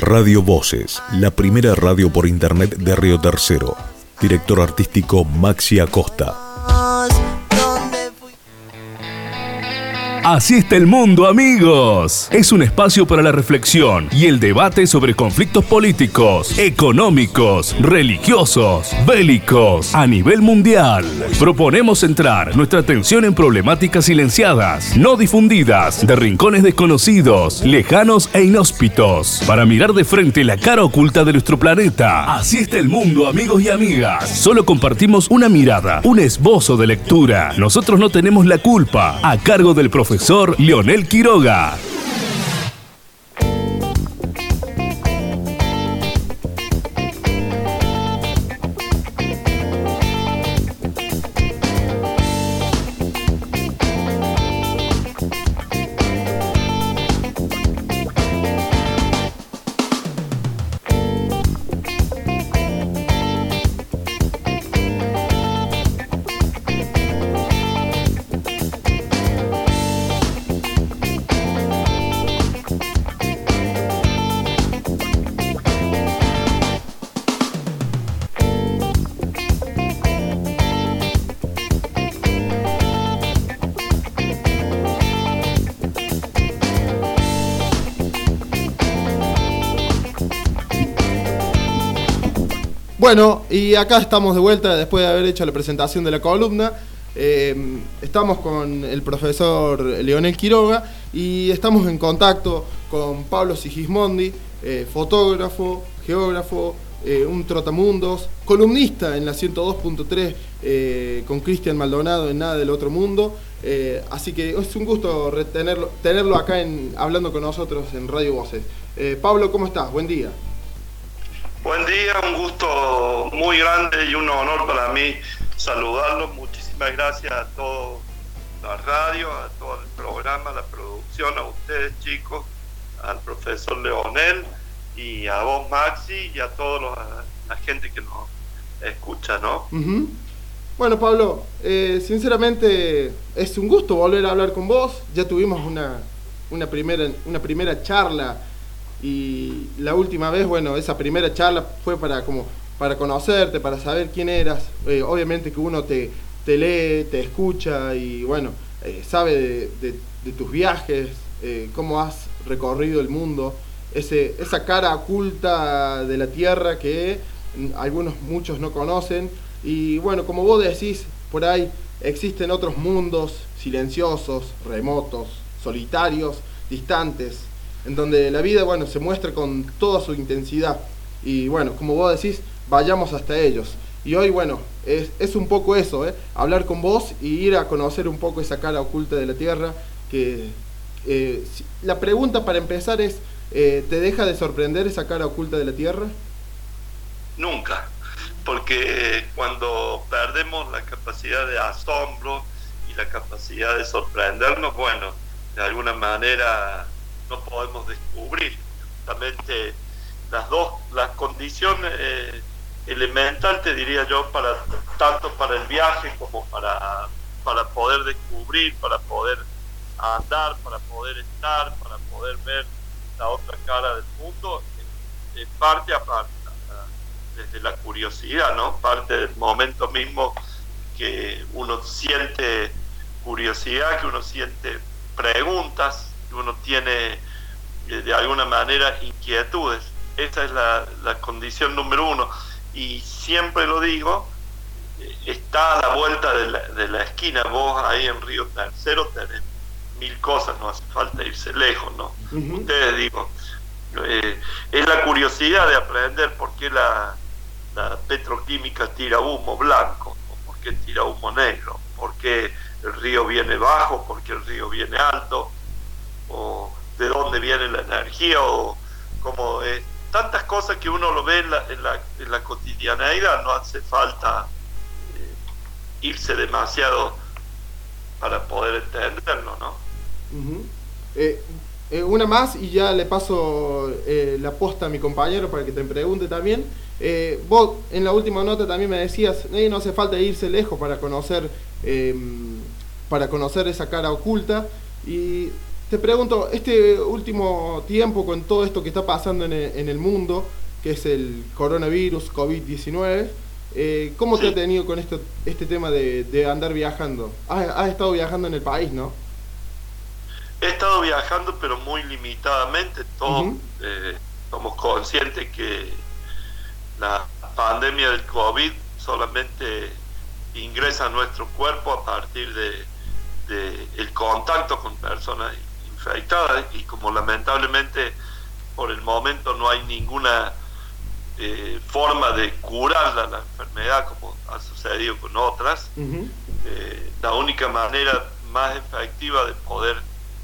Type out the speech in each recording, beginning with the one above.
Radio Voces, la primera radio por internet de Río Tercero. Director artístico Maxi Acosta. Así está el mundo, amigos. Es un espacio para la reflexión y el debate sobre conflictos políticos, económicos, religiosos, bélicos, a nivel mundial. Proponemos centrar nuestra atención en problemáticas silenciadas, no difundidas, de rincones desconocidos, lejanos e inhóspitos, para mirar de frente la cara oculta de nuestro planeta. Así está el mundo, amigos y amigas. Solo compartimos una mirada, un esbozo de lectura. Nosotros no tenemos la culpa, a cargo del profesor profesor Leonel Quiroga. Y acá estamos de vuelta después de haber hecho la presentación de la columna. Eh, estamos con el profesor Leonel Quiroga y estamos en contacto con Pablo Sigismondi, eh, fotógrafo, geógrafo, eh, un trotamundos, columnista en la 102.3 con Cristian Maldonado en Nada del Otro Mundo. así que es un gusto tenerlo, tenerlo acá en, hablando con nosotros en Radio Voces. Pablo, ¿cómo estás? Buen día. Buen día, un gusto muy grande y un honor para mí saludarlos. Muchísimas gracias a toda la radio, a todo el programa, la producción, a ustedes chicos, al profesor Leonel y a vos Maxi y a toda la gente que nos escucha, ¿no? Bueno, Pablo, eh, sinceramente es un gusto volver a hablar con vos. Ya tuvimos una, una, primera, una primera charla y la última vez, bueno, esa primera charla fue para como para conocerte, para saber quién eras. Eh, obviamente que uno te, te, lee, te escucha y bueno, eh, sabe de, tus viajes, eh, cómo has recorrido el mundo, ese, esa cara oculta de la tierra que algunos, muchos no conocen. Y bueno, como vos decís, por ahí existen otros mundos silenciosos, remotos, solitarios, distantes, en donde la vida, bueno, se muestra con toda su intensidad. Y bueno, como vos decís, vayamos hasta ellos. Y hoy, bueno, es, un poco eso, ¿eh? hablar con vos y ir a conocer un poco esa cara oculta de la Tierra. Que eh, la pregunta para empezar es, eh, ¿te deja de sorprender esa cara oculta de la Tierra? Nunca, porque cuando perdemos la capacidad de asombro y la capacidad de sorprendernos, bueno, de alguna manera no podemos descubrir. Justamente las dos, las condiciones eh, elemental, te diría yo, para tanto para el viaje como para, para poder descubrir, para poder andar, para poder estar, para poder ver la otra cara del mundo, eh, parte a desde la curiosidad, ¿no? Parte del momento mismo que uno siente curiosidad, que uno siente preguntas, uno tiene eh, de alguna manera inquietudes. Esa es la, condición número uno. Y siempre lo digo, eh, está a la vuelta de la, esquina. Vos ahí en Río Tercero tenés mil cosas, no hace falta irse lejos, ¿no? Ustedes digo, eh, es la curiosidad de aprender por qué la, la petroquímica tira humo blanco, por qué tira humo negro, por qué el río viene bajo, por qué el río viene alto, o de dónde viene la energía o como eh, tantas cosas que uno lo ve en la, en la, cotidianeidad, no hace falta eh, irse demasiado para poder entenderlo, ¿no? Eh, una más y ya le paso la posta a mi compañero para que te pregunte también. vos en la última nota también me decías, no hace falta irse lejos para conocer, para conocer esa cara oculta. Y te pregunto, este último tiempo con todo esto que está pasando en el, mundo, que es el coronavirus, COVID-19, eh, ¿cómo te ha tenido con esto, este tema de, andar viajando? Has, estado viajando en el país, ¿no? He estado viajando, pero muy limitadamente. Todos eh, somos conscientes que la pandemia del COVID solamente ingresa a nuestro cuerpo a partir de, el contacto con personas y como lamentablemente por el momento no hay ninguna eh, forma de curar la, enfermedad como ha sucedido con otras, eh, la única manera más efectiva de poder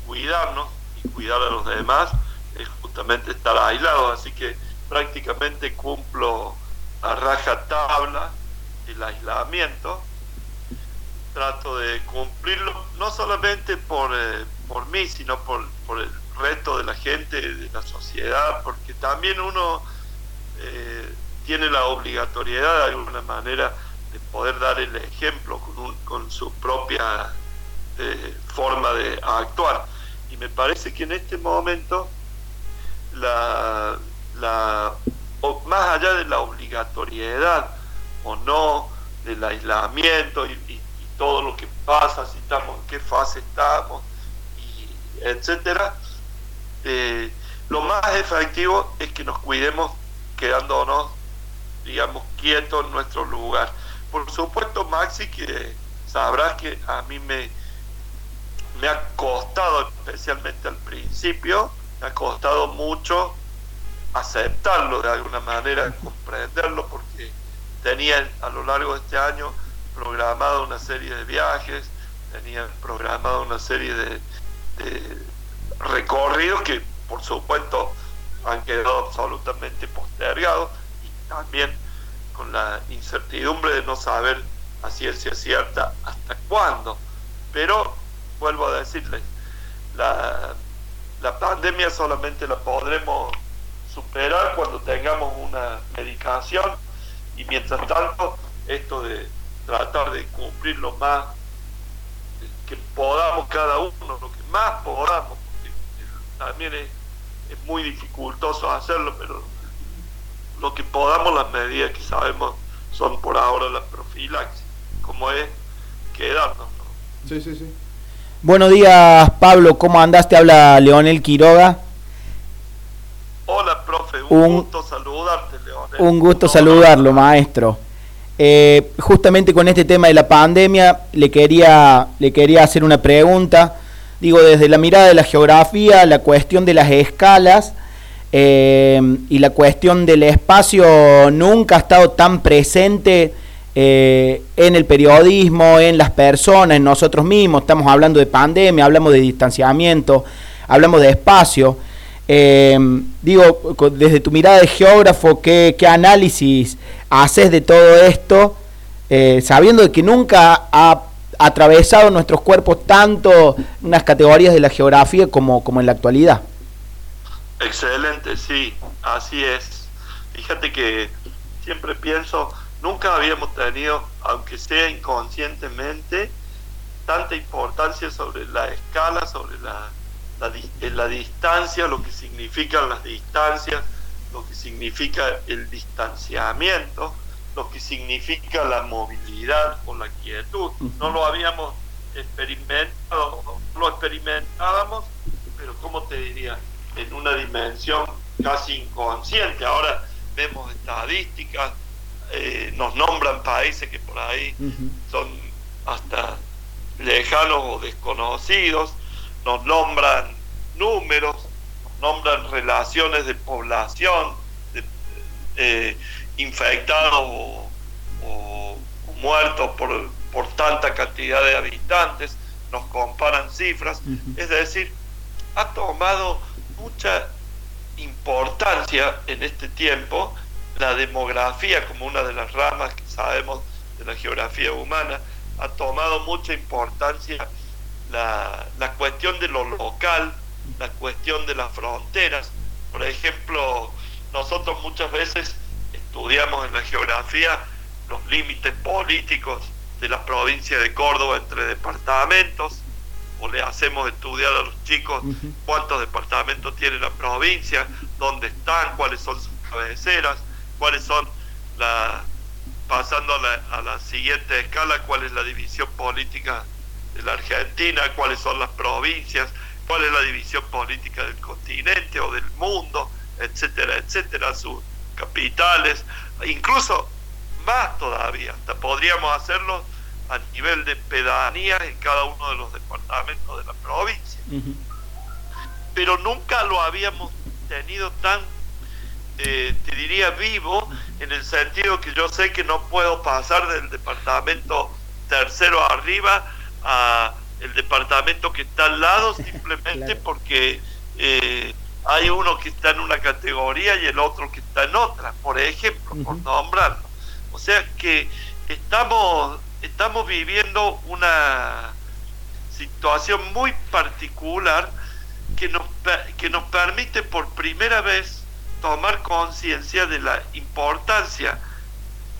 cuidarnos y cuidar a los demás es justamente estar aislados, así que prácticamente cumplo a raja tabla el aislamiento, trato de cumplirlo no solamente por, eh, por mí, sino por, el resto de la gente, de la sociedad, porque también uno eh, tiene la obligatoriedad de alguna manera de poder dar el ejemplo con, su propia eh, forma de actuar. Y me parece que en este momento la, más allá de la obligatoriedad o no del aislamiento y, todo lo que pasa, si estamos, en qué fase estamos, y etcétera, eh, lo más efectivo es que nos cuidemos quedándonos, digamos, quietos en nuestro lugar. Por supuesto, Maxi, que sabrás que a mí me, me ha costado, especialmente al principio, me ha costado mucho aceptarlo de alguna manera, comprenderlo, porque tenía a lo largo de este año programado una serie de viajes, tenía programado una serie de, recorridos que por supuesto han quedado absolutamente postergados y también con la incertidumbre de no saber a ciencia cierta hasta cuándo. Pero vuelvo a decirles, la, la pandemia solamente la podremos superar cuando tengamos una medicación y mientras tanto esto de tratar de cumplir lo más que podamos cada uno, lo que más podamos, también es, es muy dificultoso hacerlo, pero lo que podamos las medidas que sabemos son por ahora la profilaxis, como es quedarnos. Sí, sí, sí. Buenos días, Pablo, ¿cómo andaste? Habla Leonel Quiroga. Hola, profe, un, gusto saludarte, Leonel. Un gusto saludarlo, maestro. Eh, justamente con este tema de la pandemia, le quería, le quería hacer una pregunta. Digo, desde la mirada de la geografía, la cuestión de las escalas eh, y la cuestión del espacio nunca ha estado tan presente eh, en el periodismo, en las personas, en nosotros mismos. Estamos hablando de pandemia, hablamos de distanciamiento, hablamos de espacio. Eh, digo, desde tu mirada de geógrafo, ¿qué, análisis haces de todo esto, sabiendo que nunca ha atravesado nuestros cuerpos tanto unas categorías de la geografía como, como en la actualidad? Excelente, sí, así es. Fíjate que siempre pienso, nunca habíamos tenido, aunque sea inconscientemente, tanta importancia sobre la escala, sobre la la, la distancia, lo que significan las distancias, lo que significa el distanciamiento, lo que significa la movilidad o la No lo habíamos experimentado, lo experimentábamos, pero como te diría, en una dimensión casi inconsciente. Ahora vemos estadísticas, eh, nos nombran países que por ahí son hasta lejanos o desconocidos, nos nombran números, nos nombran relaciones de población, de, eh, infectados o, muertos por, por tanta cantidad de habitantes, nos comparan cifras, es decir, ha tomado mucha importancia en este tiempo la demografía como una de las ramas que sabemos de la geografía humana, ha tomado mucha importancia la, la cuestión de lo local, la cuestión de las fronteras. Por ejemplo, nosotros muchas veces estudiamos en la geografía los límites políticos de la provincia de Córdoba entre departamentos o le hacemos estudiar a los chicos cuántos departamentos tiene la provincia, dónde están, cuáles son sus cabeceras, cuáles son la pasando a la, a la siguiente escala, cuál es la división política de la Argentina, cuáles son las provincias, cuál es la división política del continente o del mundo, etcétera, etcétera, sus capitales, incluso más todavía, hasta podríamos hacerlo a nivel de pedanía en cada uno de los departamentos de la provincia. Pero nunca lo habíamos tenido tan, eh, te diría, vivo, en el sentido que yo sé que no puedo pasar del departamento tercero arriba a el departamento que está al lado simplemente porque eh, hay uno que está en una categoría y el otro que está en otra, por ejemplo, por nombrarlo. O sea que estamos estamos viviendo una situación muy particular que nos, que nos permite por primera vez tomar conciencia de la importancia,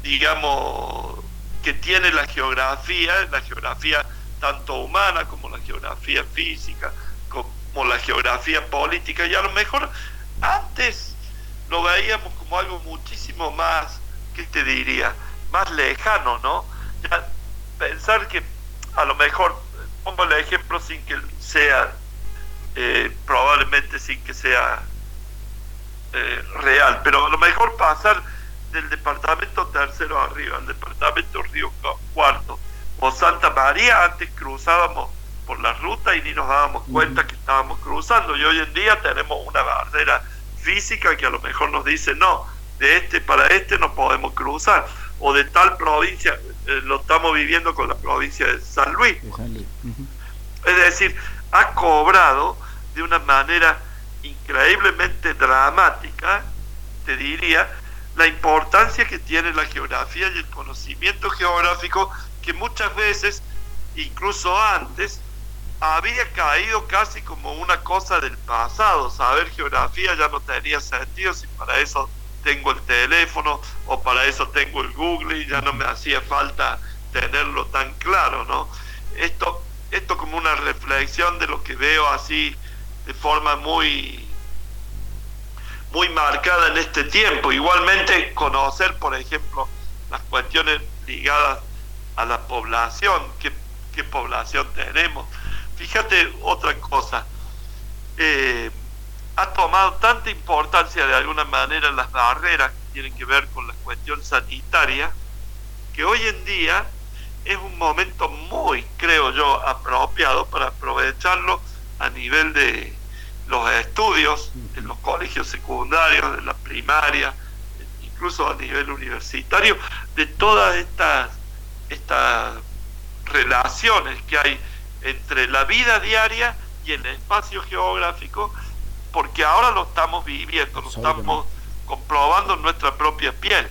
digamos, que tiene la geografía, la geografía tanto humana como la geografía física, como la geografía política, y a lo mejor antes lo veíamos como algo muchísimo más, ¿qué te diría? Más lejano, ¿no? Pensar que a lo mejor, pongo el ejemplo sin que sea, eh, probablemente sin que sea eh, real, pero a lo mejor pasar del departamento tercero arriba al departamento Río Cuarto o Santa María, antes cruzábamos por la ruta y ni nos dábamos cuenta que estábamos cruzando y hoy en día tenemos una barrera física que a lo mejor nos dice no, de este para este no podemos cruzar o de tal provincia, eh, lo estamos viviendo con la provincia de San Luis. Es decir, ha cobrado de una manera increíblemente dramática, te diría, la importancia que tiene la geografía y el conocimiento geográfico que muchas veces, incluso antes, había caído casi como una cosa del pasado. Saber geografía ya no tenía sentido si para eso tengo el teléfono o para eso tengo el Google y ya no me hacía falta tenerlo tan claro, ¿no? Esto, esto como una reflexión de lo que veo así de forma muy, muy marcada en este tiempo. Igualmente conocer, por ejemplo, las cuestiones ligadas a la población, qué, población tenemos. Fíjate otra cosa. Eh, ha tomado tanta importancia de alguna manera las barreras que tienen que ver con la cuestión sanitaria, que hoy en día es un momento muy, creo yo, apropiado para aprovecharlo a nivel de los estudios, en los colegios secundarios, de la primaria, incluso a nivel universitario, de todas estas, estas relaciones que hay entre la vida diaria y el espacio geográfico porque ahora lo estamos viviendo, lo estamos comprobando en nuestra propia piel.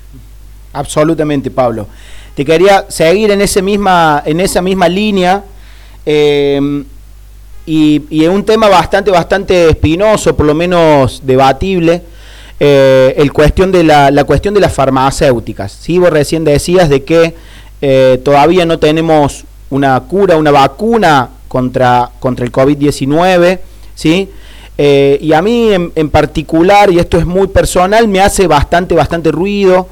Absolutamente, Pablo. Te quería seguir en, ese misma, en esa misma línea em, y, en un tema bastante, bastante espinoso, por lo menos debatible, eh, el cuestión de la, la, cuestión de las farmacéuticas. ¿sí? Vos recién decías de que eh, todavía no tenemos una cura, una vacuna contra, contra el COVID-19, ¿sí? Eh, y a mí en, particular, y esto es muy personal, me hace bastante, bastante ruido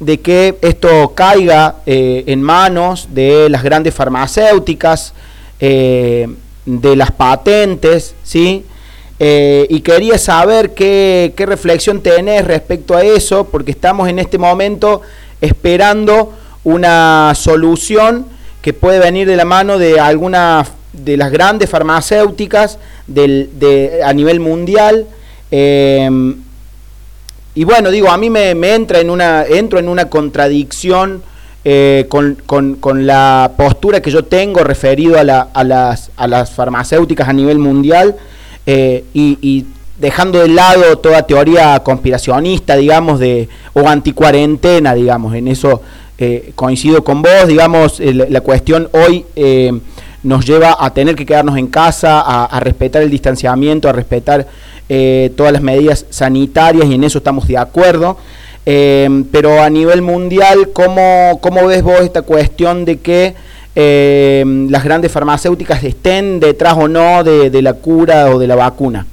de que esto caiga eh, en manos de las grandes farmacéuticas, eh, de las patentes, ¿sí? y quería saber qué, qué reflexión tenés respecto a eso, porque estamos en este momento esperando una solución que puede venir de la mano de alguna de las grandes farmacéuticas del, de, a nivel mundial. Em, y bueno, digo, a mí me, entra en una, entro en una contradicción eh, con, con, la postura que yo tengo referido a, la, a, las, a las farmacéuticas a nivel mundial eh, y, dejando de lado toda teoría conspiracionista, digamos, de, o anticuarentena, digamos, en eso eh, coincido con vos, digamos, la cuestión hoy nos lleva a tener que quedarnos en casa, a, respetar el distanciamiento, a respetar eh, todas las medidas sanitarias y en eso estamos de acuerdo. Eh, pero a nivel mundial, ¿cómo, ¿cómo, ves vos esta cuestión de que eh, las grandes farmacéuticas estén detrás o no de, la cura o de la vacuna?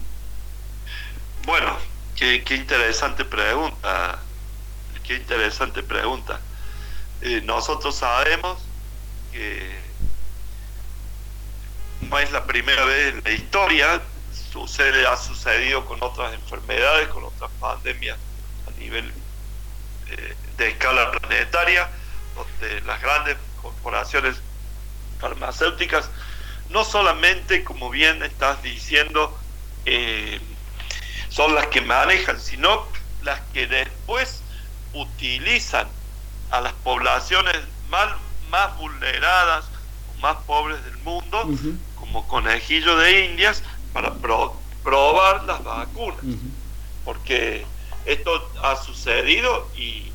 Bueno, qué, interesante pregunta, qué interesante pregunta. Eh, nosotros sabemos que no es la primera vez en la historia, sucede, ha sucedido con otras enfermedades, con otras pandemias a nivel eh, de escala planetaria, donde las grandes corporaciones farmacéuticas no solamente, como bien estás diciendo, eh, son las que manejan, sino las que después utilizan a las poblaciones más, más vulneradas, más pobres del mundo, como conejillo de indias, para probar las vacunas. Porque esto ha sucedido y,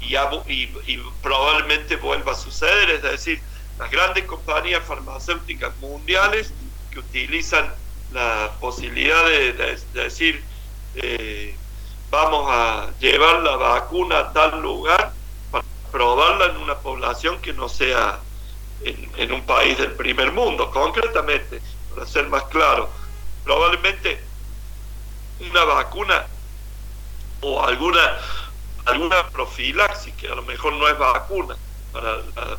y, probablemente vuelva a suceder, es decir, las grandes compañías farmacéuticas mundiales que utilizan la posibilidad de, decir eh, vamos a llevar la vacuna a tal lugar para probarla en una población que no sea en, un país del primer mundo, concretamente, para ser más claro, probablemente una vacuna o alguna alguna profilaxis que a lo mejor no es vacuna para la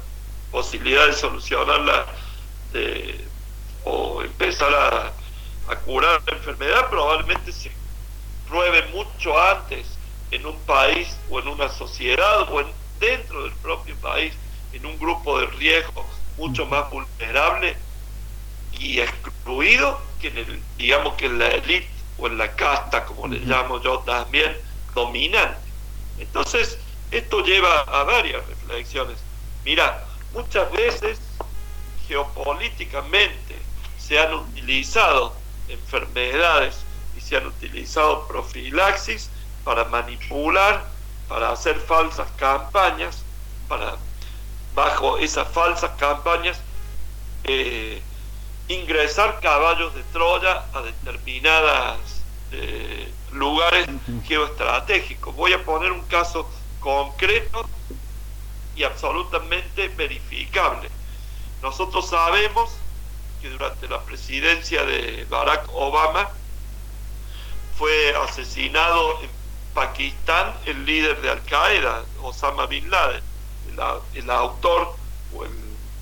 posibilidad de solucionarla o empezar a, a, curar la enfermedad probablemente se pruebe mucho antes en un país o en una sociedad o en, dentro del propio país en un grupo de riesgo mucho más vulnerable y excluido que en el, digamos que en la élite o en la casta, como le llamo yo también, dominante. Entonces, esto lleva a varias reflexiones. Mira, muchas veces geopolíticamente se han utilizado enfermedades y se han utilizado profilaxis para manipular, para hacer falsas campañas, para bajo esas falsas campañas eh, ingresar caballos de Troya a determinadas eh, lugares geoestratégicos. Voy a poner un caso concreto y absolutamente verificable. Nosotros sabemos que durante la presidencia de Barack Obama fue asesinado en Pakistán el líder de Al Qaeda, Osama Bin Laden, el, el autor o el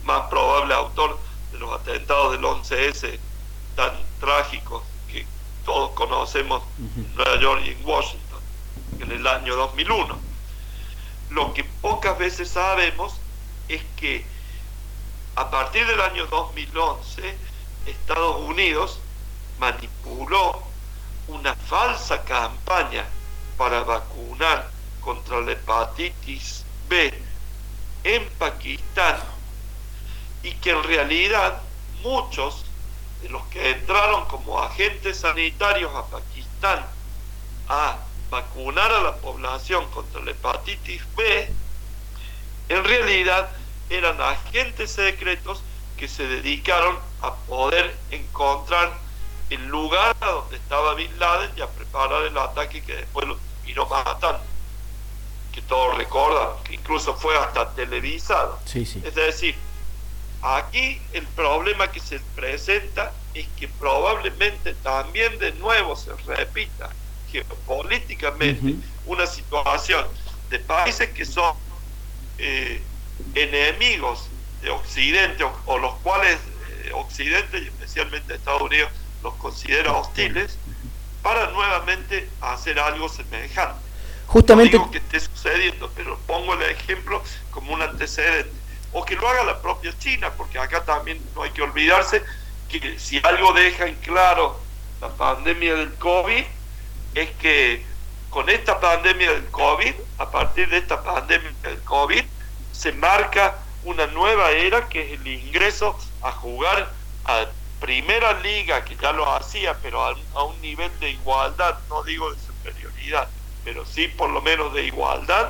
más probable autor de los atentados del 11S tan trágicos que todos conocemos en Nueva York y en Washington en el año 2001. Lo que pocas veces sabemos es que a partir del año 2011 Estados Unidos manipuló una falsa campaña para vacunar contra la hepatitis B en Pakistán y que en realidad muchos de los que entraron como agentes sanitarios a Pakistán a vacunar a la población contra la hepatitis B, en realidad eran agentes secretos que se dedicaron a poder encontrar el lugar donde estaba Bin Laden y a preparar el ataque que después lo vino matando. Que todos recuerdan, que incluso fue hasta televisado. Es decir, Aquí el problema que se presenta es que probablemente también de nuevo se repita geopolíticamente una situación de países que son eh, enemigos de Occidente o, los cuales eh, Occidente y especialmente Estados Unidos los considera hostiles para nuevamente hacer algo semejante. Justamente. No digo que esté sucediendo, pero pongo el ejemplo como un antecedente o que lo haga la propia China, porque acá también no hay que olvidarse que si algo deja en claro la pandemia del COVID, es que con esta pandemia del COVID, a partir de esta pandemia del COVID, se marca una nueva era que es el ingreso a jugar a primera liga, que ya lo hacía, pero a, a un nivel de igualdad, no digo de superioridad, pero sí por lo menos de igualdad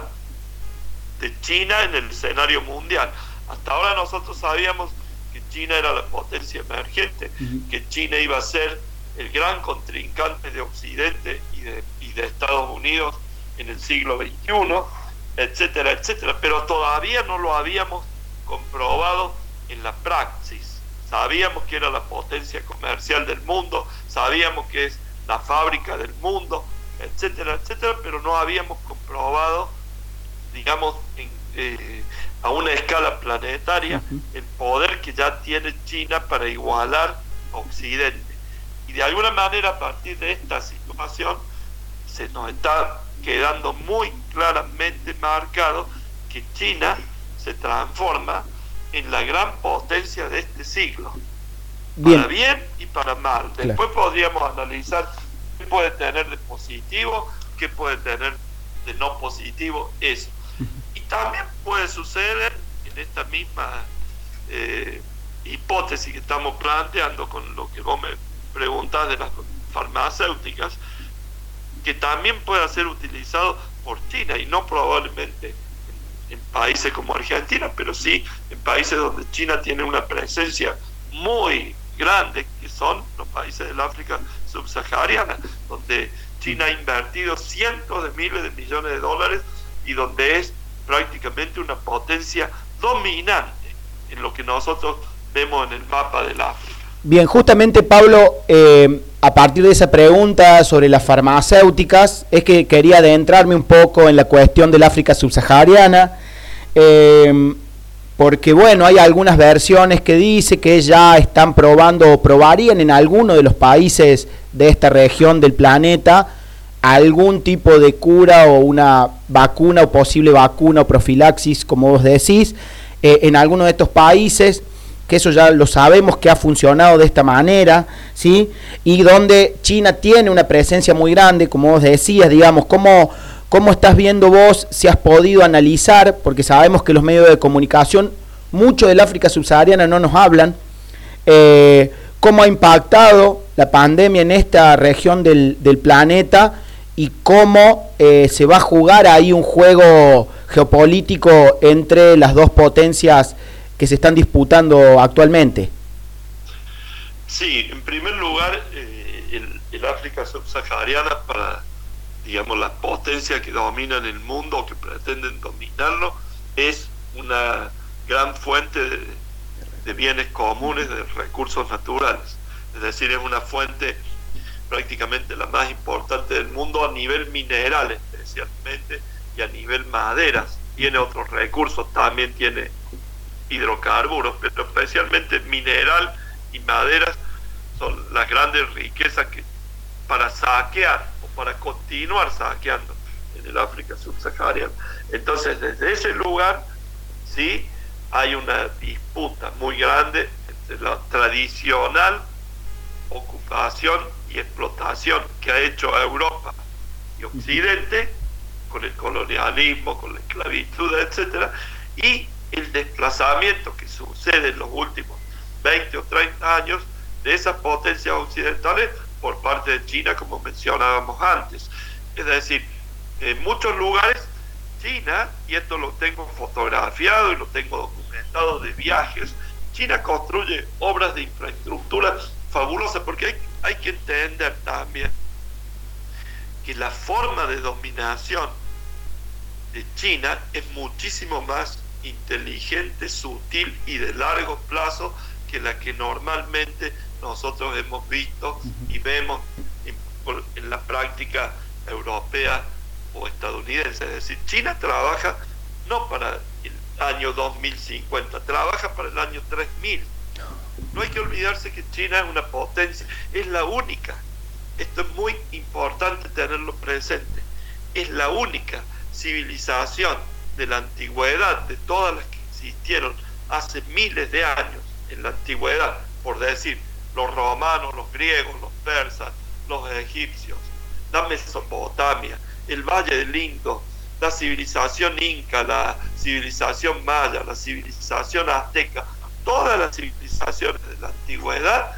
de China en el escenario mundial. Hasta ahora nosotros sabíamos que China era la potencia emergente, que China iba a ser el gran contrincante de Occidente y de, y de Estados Unidos en el siglo XXI, etcétera, etcétera. Pero todavía no lo habíamos comprobado praxis. Sabíamos que era la potencia comercial del mundo, sabíamos que es la fábrica del mundo, etcétera, etcétera, pero no habíamos comprobado, digamos, eh, a una escala planetaria el poder que ya tiene China para igualar a Occidente. Y de alguna manera a partir de esta situación se nos está quedando muy claramente marcado que China se transforma en la gran potencia de este siglo. Para bien y para mal. Después podríamos analizar puede tener de positivo, qué puede tener de no positivo eso. Y también puede suceder en esta misma eh, hipótesis que estamos planteando con lo que vos me preguntás de las farmacéuticas, que también pueda ser utilizado por China y no probablemente en, países como Argentina, pero sí en países donde China tiene una presencia muy grande, que son los países del África subsahariana, donde China ha invertido cientos de miles de millones de dólares y donde es prácticamente una potencia dominante en lo que nosotros vemos en el mapa del África. Bien, justamente Pablo, eh, a partir de esa pregunta sobre las farmacéuticas, es que quería adentrarme un poco en la cuestión del África subsahariana, eh, porque bueno, hay algunas versiones que dice que ya están probando o probarían en alguno de los países de esta región del planeta algún tipo de cura o una vacuna o posible vacuna o profilaxis, como vos decís, eh, en alguno de estos países que eso ya lo sabemos que ha funcionado de esta manera, ¿sí? Y donde China tiene una presencia muy grande, como vos decías, digamos, ¿cómo, cómo estás viendo vos, si has podido analizar, porque sabemos que los medios de comunicación, mucho del África subsahariana no nos hablan, eh, cómo ha impactado la pandemia en esta región del, planeta y cómo eh, se va a jugar ahí un juego geopolítico entre las dos potencias que se están disputando actualmente? Sí, en primer lugar, eh, el, África subsahariana para, digamos, las potencias que dominan el mundo que pretenden dominarlo, es una gran fuente de, bienes comunes, de recursos naturales. Es decir, es una fuente prácticamente la más importante del mundo a nivel mineral especialmente y a nivel maderas. Tiene otros recursos, también tiene hidrocarburos, pero especialmente mineral y maderas son las grandes riquezas que para saquear para continuar saqueando en el África subsahariana. Entonces, desde ese lugar, sí, hay una disputa muy grande entre la tradicional ocupación y explotación que ha hecho Europa y Occidente con el colonialismo, con la esclavitud, etcétera, y el desplazamiento que sucede en los últimos 20 o 30 años de esas potencias occidentales por parte de China, como mencionábamos antes. Es decir, en muchos lugares China, y esto lo tengo fotografiado y lo tengo documentado de viajes, China construye obras de infraestructura fabulosas porque hay, hay que entender también que la forma de dominación de China es muchísimo más inteligente, sutil y de largo plazo que la que normalmente nosotros hemos visto y vemos en, la práctica europea o estadounidense. Es decir, China trabaja no para el año 2050, trabaja para el año 3000. No hay que olvidarse que China es una potencia, es la única. Esto es muy importante tenerlo presente. Es la única civilización de la antigüedad, de todas las que existieron hace miles de años en la antigüedad, por decir, los romanos, los griegos, los persas, los egipcios, la Mesopotamia, el Valle del Indo, la civilización inca, la civilización maya, la civilización azteca, todas las civilizaciones de la antigüedad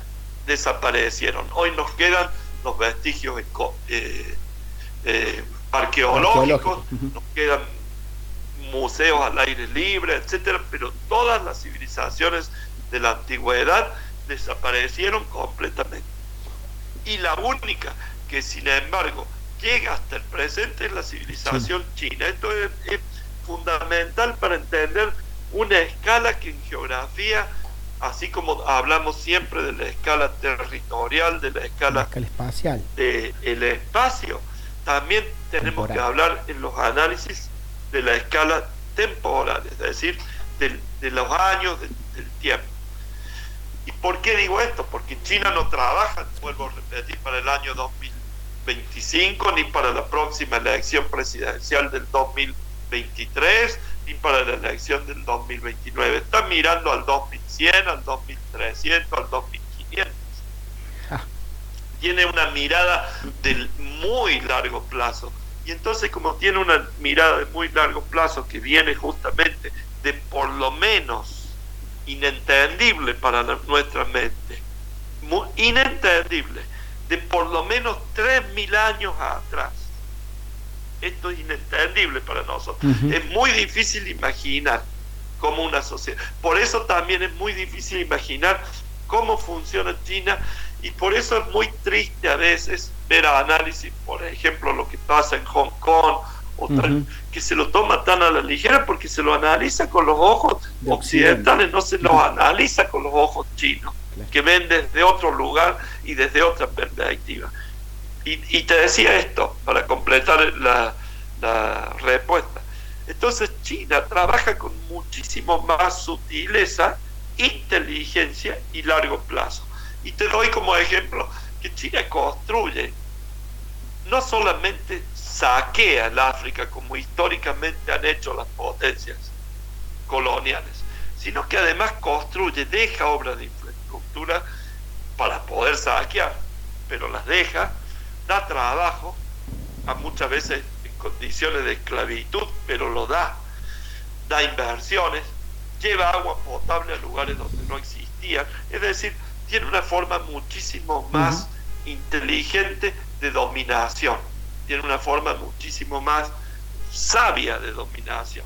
desaparecieron. Hoy nos quedan los vestigios eh, eh, arqueológicos, nos quedan museos al aire libre, etcétera, pero todas las civilizaciones de la antigüedad desaparecieron completamente. Y la única que sin embargo llega hasta el presente es la civilización china. Esto es, fundamental para entender una escala que en geografía así como hablamos siempre de la escala territorial, de la escala, espacial, del espacio, también tenemos que hablar en los análisis de la escala temporal, es decir, de, los años, del tiempo. ¿Y por qué digo esto? Porque China no trabaja, vuelvo a repetir, para el año 2025, ni para la próxima elección presidencial del 2023, ni para la elección del 2029. Está mirando al 2100, al 2300, al 2500. Ah. Tiene una mirada del muy largo plazo. Y entonces como tiene una mirada de muy largo plazo que viene justamente de por lo menos inentendible para nuestra mente, muy inentendible, de por lo menos 3.000 años atrás. Esto es inentendible para nosotros. Es muy difícil imaginar cómo una sociedad. Por eso también es muy difícil imaginar cómo funciona China y por eso es muy triste a veces ver a análisis, por ejemplo, lo que pasa en Hong Kong que se lo toma tan a la ligera porque se lo analiza con los ojos occidentales, no se lo analiza con los ojos chinos, que ven desde otro lugar y desde otra perspectiva. Y, te decía esto para completar la, la respuesta. Entonces China trabaja con muchísimo más sutileza, inteligencia y largo plazo. Y te doy como ejemplo que China construye no solamente saquea el África como históricamente han hecho las potencias coloniales, sino que además construye, deja obras de infraestructura para poder saquear, pero las deja, da trabajo, a muchas veces en condiciones de esclavitud, pero lo da, da inversiones, lleva agua potable a lugares donde no existían, es decir, tiene una forma muchísimo más inteligente de dominación tiene una forma muchísimo más sabia de dominación.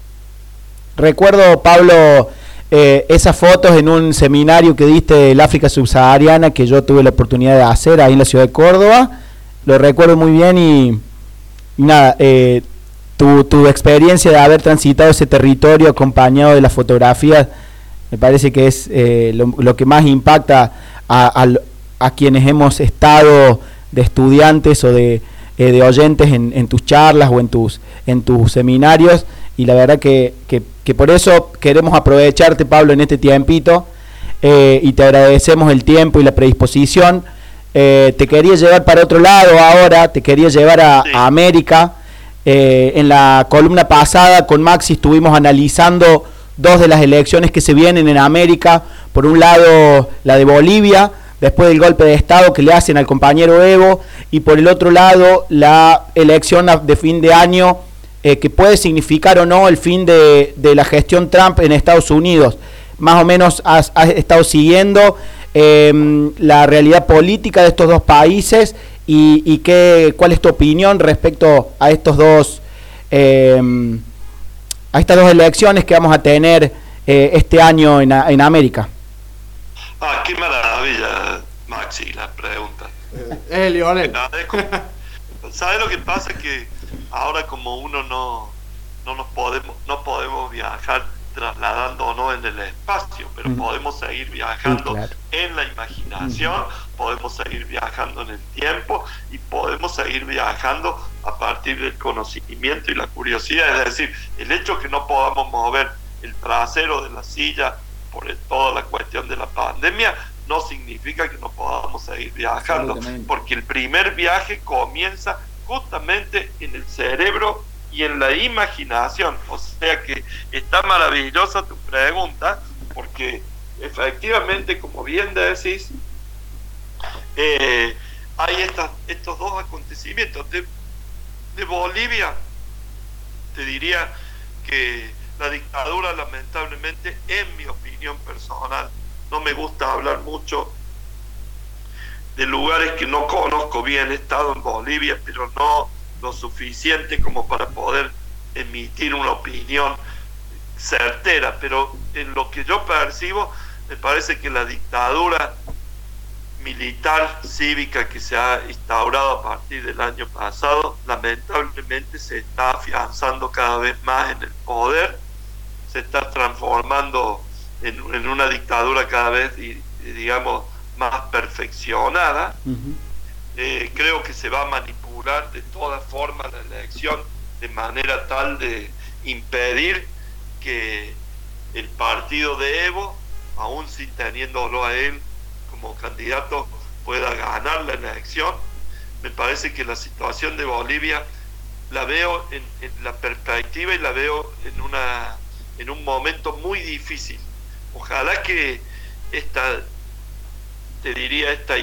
Recuerdo, Pablo, eh, esas fotos en un seminario que diste del África subsahariana que yo tuve la oportunidad de hacer ahí en la ciudad de Córdoba. Lo recuerdo muy bien y, nada, eh, tu, tu, experiencia de haber transitado ese territorio acompañado de las fotografías me parece que es eh, lo, que más impacta a, a quienes hemos estado de estudiantes o de eh, de oyentes en, tus charlas o en tus, en tus seminarios y la verdad que, que, por eso queremos aprovecharte Pablo en este tiempito eh, y te agradecemos el tiempo y la predisposición. Eh, te quería llevar para otro lado ahora, te quería llevar a, América. en la columna pasada con Maxi estuvimos analizando dos de las elecciones que se vienen en América. Por un lado, la de Bolivia, después del golpe de Estado que le hacen al compañero Evo, y por el otro lado la elección de fin de año eh, que puede significar o no el fin de, la gestión Trump en Estados Unidos. Más o menos has, estado siguiendo em, la realidad política de estos dos países y, qué, cuál es tu opinión respecto a estos dos em, a estas dos elecciones que vamos a tener eh, este año en, en América. Ah, qué maravilla, Maxi, la pregunta. Eh, Lionel. ¿Sabes lo que pasa? Que ahora como uno no, no nos podemos, no podemos viajar trasladándonos en el espacio, pero podemos seguir viajando en la imaginación, podemos seguir viajando en el tiempo y podemos seguir viajando a partir del conocimiento y la curiosidad. Es decir, el hecho que no podamos mover el trasero de la silla por toda la cuestión pandemia, no significa que no podamos seguir viajando, porque el primer viaje comienza justamente en el cerebro y en la imaginación. O sea que está maravillosa tu pregunta, porque efectivamente, como bien decís, eh, hay estas, estos dos acontecimientos. De, de Bolivia, te diría que la dictadura lamentablemente, en mi opinión personal, no me gusta hablar mucho de lugares que no conozco bien, he estado en Bolivia, pero no lo suficiente como para poder emitir una opinión certera, pero en lo que yo percibo, me parece que la dictadura militar cívica que se ha instaurado a partir del año pasado, lamentablemente se está afianzando cada vez más en el poder se está transformando en, una dictadura cada vez, digamos, más perfeccionada. Eh, creo que se va a manipular de todas formas la elección de manera tal de impedir que el partido de Evo, aún sin teniéndolo a él como candidato, pueda ganar la elección. Me parece que la situación de Bolivia la veo en, en la perspectiva y la veo en una en un momento muy difícil. Ojalá que esta, te diría, esta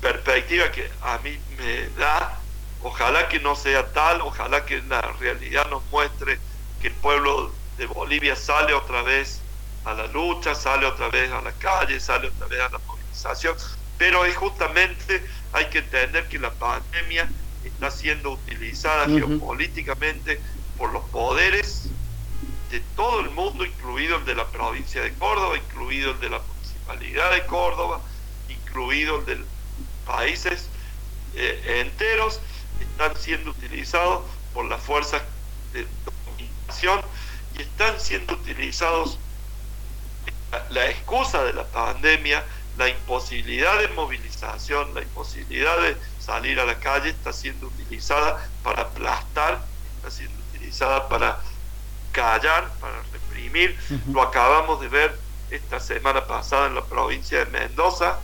perspectiva que a mí me da, ojalá que no sea tal, ojalá que la realidad nos muestre que el pueblo de Bolivia sale otra vez a la lucha, sale otra vez a la calle, sale otra vez a la movilización, pero es justamente, hay que entender que la pandemia está siendo utilizada geopolíticamente por los poderes de todo el mundo, incluido el de la provincia de Córdoba, incluido el de la municipalidad de Córdoba, incluido el de países eh, enteros, están siendo utilizados por las fuerzas de dominación y están siendo utilizados la, la excusa de la pandemia, la imposibilidad de movilización, la imposibilidad de salir a la calle está siendo utilizada para aplastar, está siendo utilizada para callar, para reprimir. Lo acabamos de ver esta semana pasada en la provincia de Mendoza,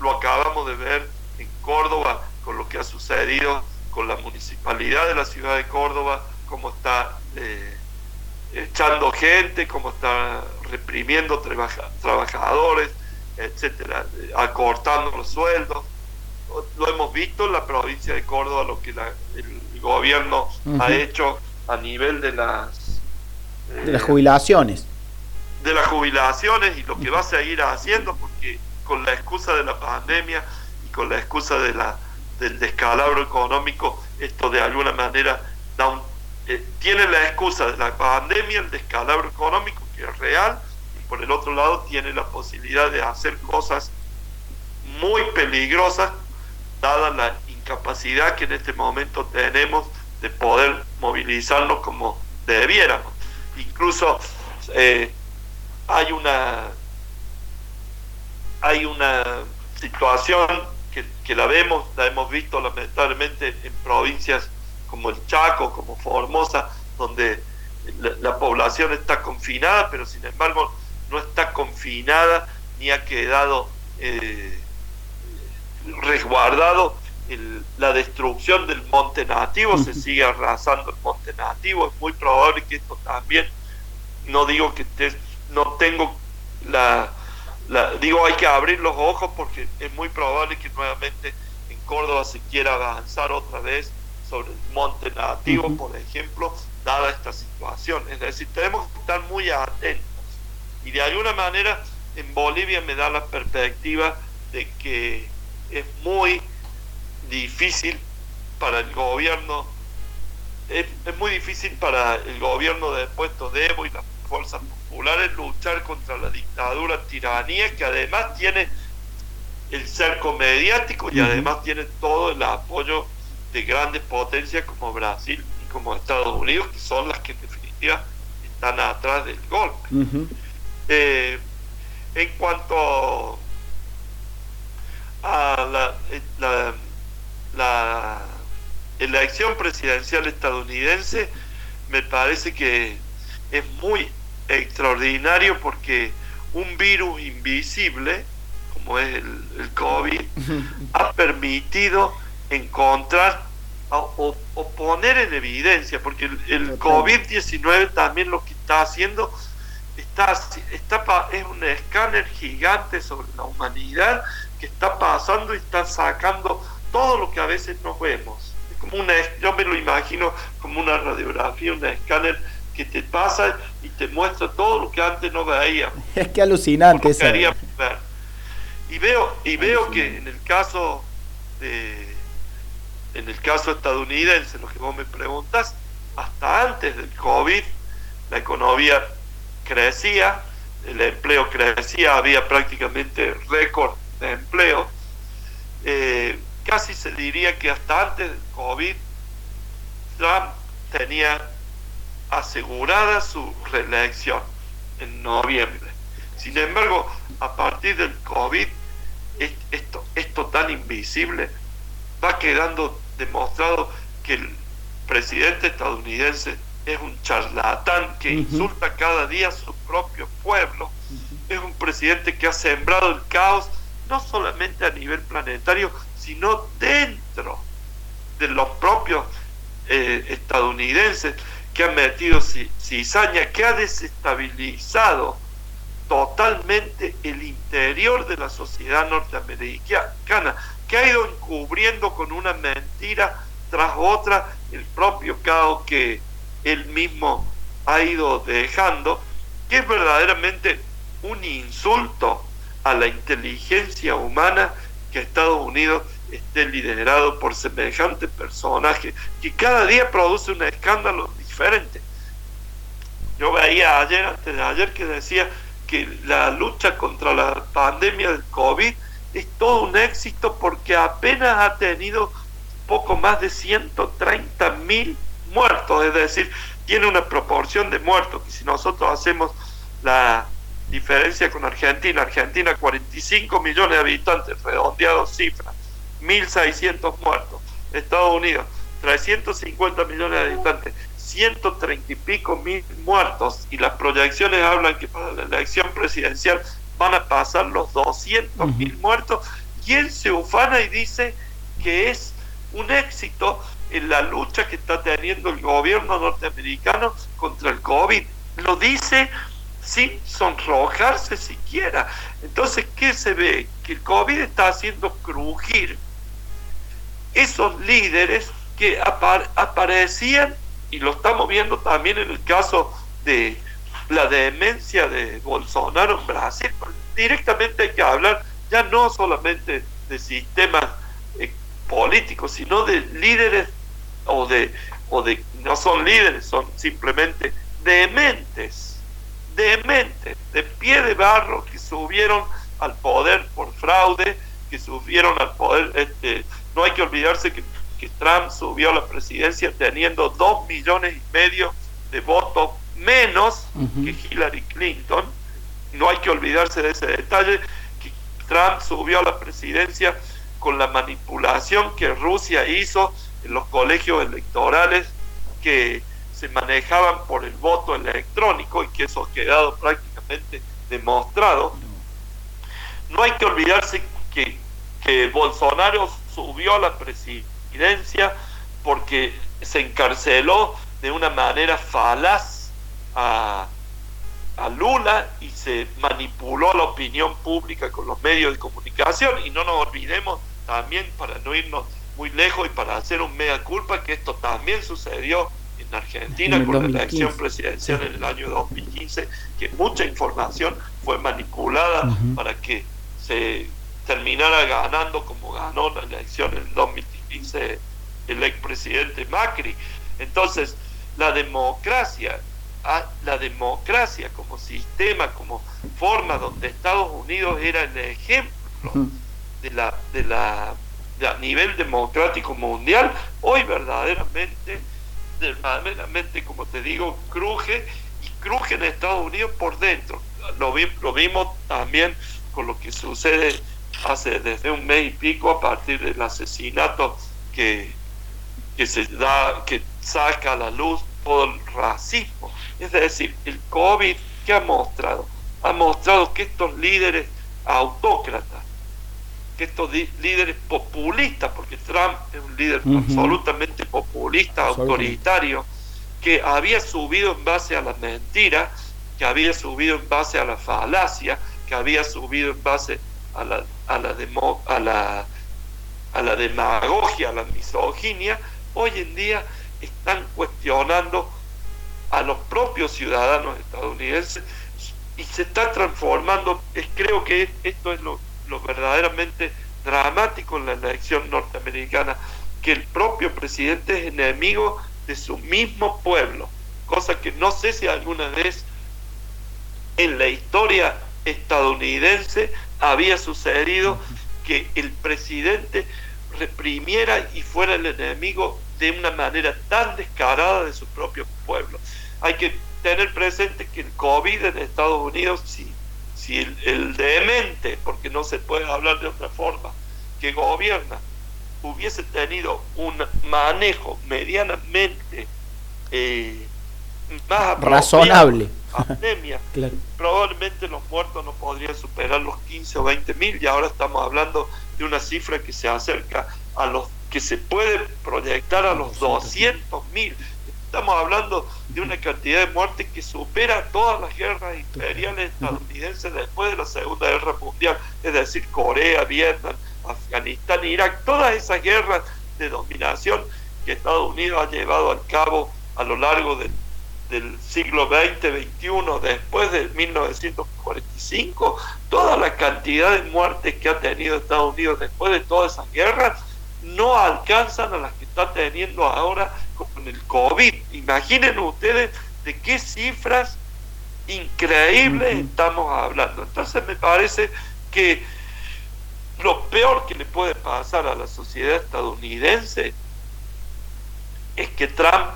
lo acabamos de ver en Córdoba con lo que ha sucedido con la municipalidad de la ciudad de Córdoba, cómo está eh, echando gente, cómo está reprimiendo trabajadores, etcétera, acortando los sueldos. Lo hemos visto en la provincia de Córdoba, lo que el gobierno ha hecho a nivel de las de las jubilaciones. De las jubilaciones y lo que va a seguir haciendo, porque con la excusa de la pandemia y con la excusa de la, del descalabro económico, esto de alguna manera da eh, tiene la excusa de la pandemia, el descalabro económico, que es real, y por el otro lado tiene la posibilidad de hacer cosas muy peligrosas, dada la incapacidad que en este momento tenemos de poder movilizarnos como debiéramos incluso eh, hay una hay una situación que, que, la vemos, la hemos visto lamentablemente en provincias como el Chaco, como Formosa, donde la, población está confinada, pero sin embargo no está confinada ni ha quedado eh, resguardado la destrucción del monte nativo, se sigue arrasando el monte nativo, es muy probable que esto también, no digo que no tengo la, digo hay que abrir los ojos porque es muy probable que nuevamente en Córdoba se quiera avanzar otra vez sobre el monte nativo, por ejemplo, dada esta situación. Es decir, tenemos que estar muy atentos. Y de alguna manera en Bolivia me da la perspectiva de que es muy difícil para el gobierno, es, muy difícil para el gobierno de puesto de Evo y las fuerzas populares luchar contra la dictadura tiranía que además tiene el cerco mediático y además tiene todo el apoyo de grandes potencias como Brasil y como Estados Unidos, que son las que en definitiva están atrás del golpe. Eh, en cuanto a la, la la elección presidencial estadounidense me parece que es muy extraordinario porque un virus invisible, como es el, COVID, ha permitido encontrar o, poner en evidencia, porque el, COVID-19 también lo que está haciendo está, está, es un escáner gigante sobre la humanidad que está pasando y está sacando todo lo que a veces no vemos. Es como una, yo me lo imagino como una radiografía, un escáner que te pasa y te muestra todo lo que antes no veíamos. Es que alucinante eso. Y veo, y veo que en el caso de, en el caso estadounidense, lo que vos me preguntas, hasta antes del COVID, la economía crecía, el empleo crecía, había prácticamente récord de empleo. Eh, casi se diría que hasta antes del COVID, Trump tenía asegurada su reelección en noviembre. Sin embargo, a partir del COVID, esto, esto tan invisible va quedando demostrado que el presidente estadounidense es un charlatán que insulta cada día a su propio pueblo. Es un presidente que ha sembrado el caos no solamente a nivel planetario, sino dentro de los propios eh, estadounidenses que han metido cizaña, que ha desestabilizado totalmente el interior de la sociedad norteamericana, que ha ido encubriendo con una mentira tras otra el propio caos que él mismo ha ido dejando, que es verdaderamente un insulto a la inteligencia humana que Estados Unidos esté liderado por semejante personaje que cada día produce un escándalo diferente. Yo veía ayer, antes de ayer, que decía que la lucha contra la pandemia del COVID es todo un éxito porque apenas ha tenido poco más de 130 mil muertos, es decir, tiene una proporción de muertos que si nosotros hacemos la diferencia con Argentina, Argentina 45 millones de habitantes, redondeado cifras, 1.600 muertos, Estados Unidos 350 millones de habitantes, 130 y pico mil muertos y las proyecciones hablan que para la elección presidencial van a pasar los 200 mil muertos y él se ufana y dice que es un éxito en la lucha que está teniendo el gobierno norteamericano contra el COVID. Lo dice sin sonrojarse siquiera. Entonces, ¿qué se ve? Que el COVID está haciendo crujir esos líderes que aparecían, y lo estamos viendo también en el caso de la demencia de Bolsonaro en Brasil, directamente hay que hablar ya no solamente de sistemas eh, políticos, sino de líderes o de, o de, no son líderes, son simplemente dementes, dementes, de pie de barro que subieron al poder por fraude, que subieron al poder, este, no hay que olvidarse que, Trump subió a la presidencia teniendo dos millones y medio de votos menos que Hillary Clinton. No hay que olvidarse de ese detalle, que Trump subió a la presidencia con la manipulación que Rusia hizo en los colegios electorales que se manejaban por el voto electrónico y que eso ha quedado prácticamente demostrado. No hay que olvidarse que, que Bolsonaro subió a la presidencia porque se encarceló de una manera falaz a, a Lula y se manipuló la opinión pública con los medios de comunicación. Y no nos olvidemos también para no irnos muy lejos y para hacer un mea culpa que esto también sucedió en Argentina con la elección presidencial en el año 2015 que mucha información fue manipulada para que se terminara ganando como ganó la elección en el 2015 el expresidente Macri. Entonces, la democracia, ah, la democracia como sistema, como forma donde Estados Unidos era el ejemplo de la, de la a nivel democrático mundial, hoy verdaderamente, verdaderamente, como te digo, cruje y cruje en Estados Unidos por dentro. Lo, lo vimos también con lo que sucede hace desde un mes y pico a partir del asesinato que, que se da, que saca a la luz todo el racismo. Es decir, el COVID que ha mostrado, ha mostrado que estos líderes autócratas, que estos líderes populistas, porque Trump es un líder absolutamente populista, autoritario, que había subido en base a la mentira, que había subido en base a la falacia, que había subido en base a la, a la, a la, a la demagogia, a la misoginia, hoy en día están cuestionando a los propios ciudadanos estadounidenses y se está transformando, creo que esto es lo, lo verdaderamente dramático en la elección norteamericana, que el propio presidente es enemigo de su mismo pueblo, cosa que no sé si alguna vez en la historia estadounidense había sucedido que el presidente reprimiera y fuera el enemigo de una manera tan descarada de su propio pueblo. Hay que tener presente que el COVID en Estados Unidos, si, si el, demente, porque no se puede hablar de otra forma, que gobierna, hubiese tenido un manejo medianamente eh, más razonable pandemia, probablemente los muertos no podrían superar los 15 o 20 mil y ahora estamos hablando de una cifra que se acerca a los que se puede proyectar a los 200 mil. Estamos hablando de una cantidad de muertes que supera todas las guerras imperiales estadounidenses después de la Segunda Guerra Mundial, es decir, Corea, Vietnam, Afganistán, Irak, todas esas guerras de dominación que Estados Unidos ha llevado a cabo a lo largo del, siglo XX, XXI, después de 1945, toda la cantidad de muertes que ha tenido Estados Unidos después de todas esas guerras no alcanzan a las que está teniendo ahora con el COVID. Imaginen ustedes de qué cifras increíbles estamos hablando. Entonces me parece que lo peor que le puede pasar a la sociedad estadounidense es que Trump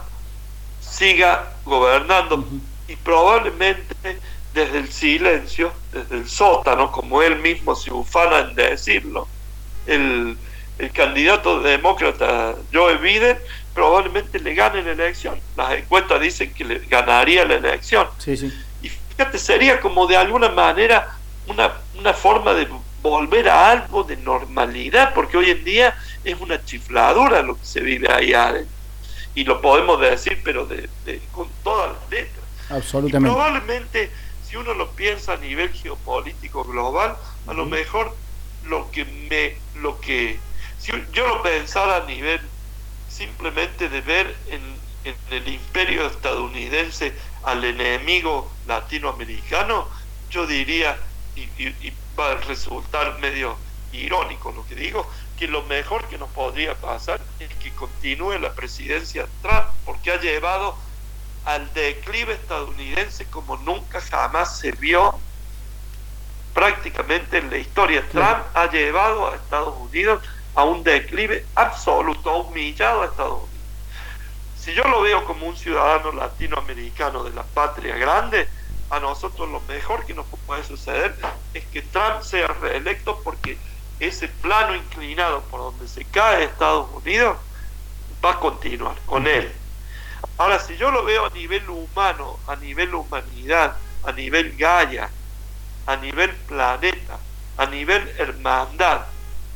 siga gobernando y probablemente desde el silencio, desde el sótano, como él mismo se ufana en decirlo, el, el candidato demócrata Joe Biden probablemente le gane la elección. Las encuestas dicen que le ganaría la elección. Sí, sí. Y fíjate, sería como de alguna manera una, una forma de volver a algo de normalidad, porque hoy en día es una chifladura lo que se vive ahí adentro. Y lo podemos decir, pero de, con todas las letras. Absolutamente. probablemente, si uno lo piensa a nivel geopolítico global, a lo mejor lo que me, lo que, si yo lo pensara a nivel simplemente de ver en, el imperio estadounidense al enemigo latinoamericano, yo diría, y, va a resultar medio irónico lo que digo, que lo mejor que nos podría pasar es continúe la presidencia Trump, porque ha llevado al declive estadounidense como nunca jamás se vio prácticamente en la historia. Trump ha llevado a Estados Unidos a un declive absoluto, ha humillado a Estados Unidos. Si yo lo veo como un ciudadano latinoamericano de la patria grande, a nosotros lo mejor que nos puede suceder es que Trump sea reelecto porque ese plano inclinado por donde se cae Estados Unidos va a continuar con él. Ahora, si yo lo veo a nivel humano, a nivel humanidad, a nivel Gaia, a nivel planeta, a nivel hermandad,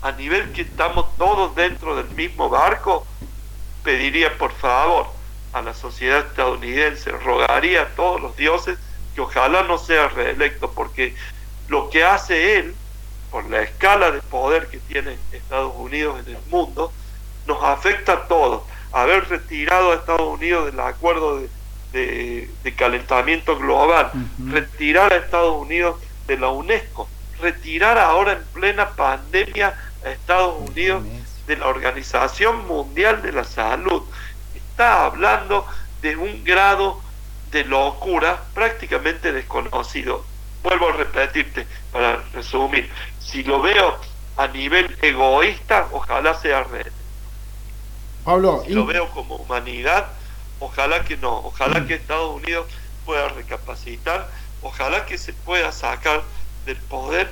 a nivel que estamos todos dentro del mismo barco, pediría por favor a la sociedad estadounidense, rogaría a todos los dioses que ojalá no sea reelecto, porque lo que hace él, por la escala de poder que tiene Estados Unidos en el mundo, nos afecta a todos. Haber retirado a Estados Unidos del acuerdo de, calentamiento global, retirar a Estados Unidos de la UNESCO, retirar ahora en plena pandemia a Estados Unidos de la Organización Mundial de la Salud. Está hablando de un grado de locura prácticamente desconocido. Vuelvo a repetirte para resumir, si lo veo a nivel egoísta, ojalá sea real. Pablo, si lo veo como humanidad, ojalá que no, ojalá que Estados Unidos pueda recapacitar, ojalá que se pueda sacar del poder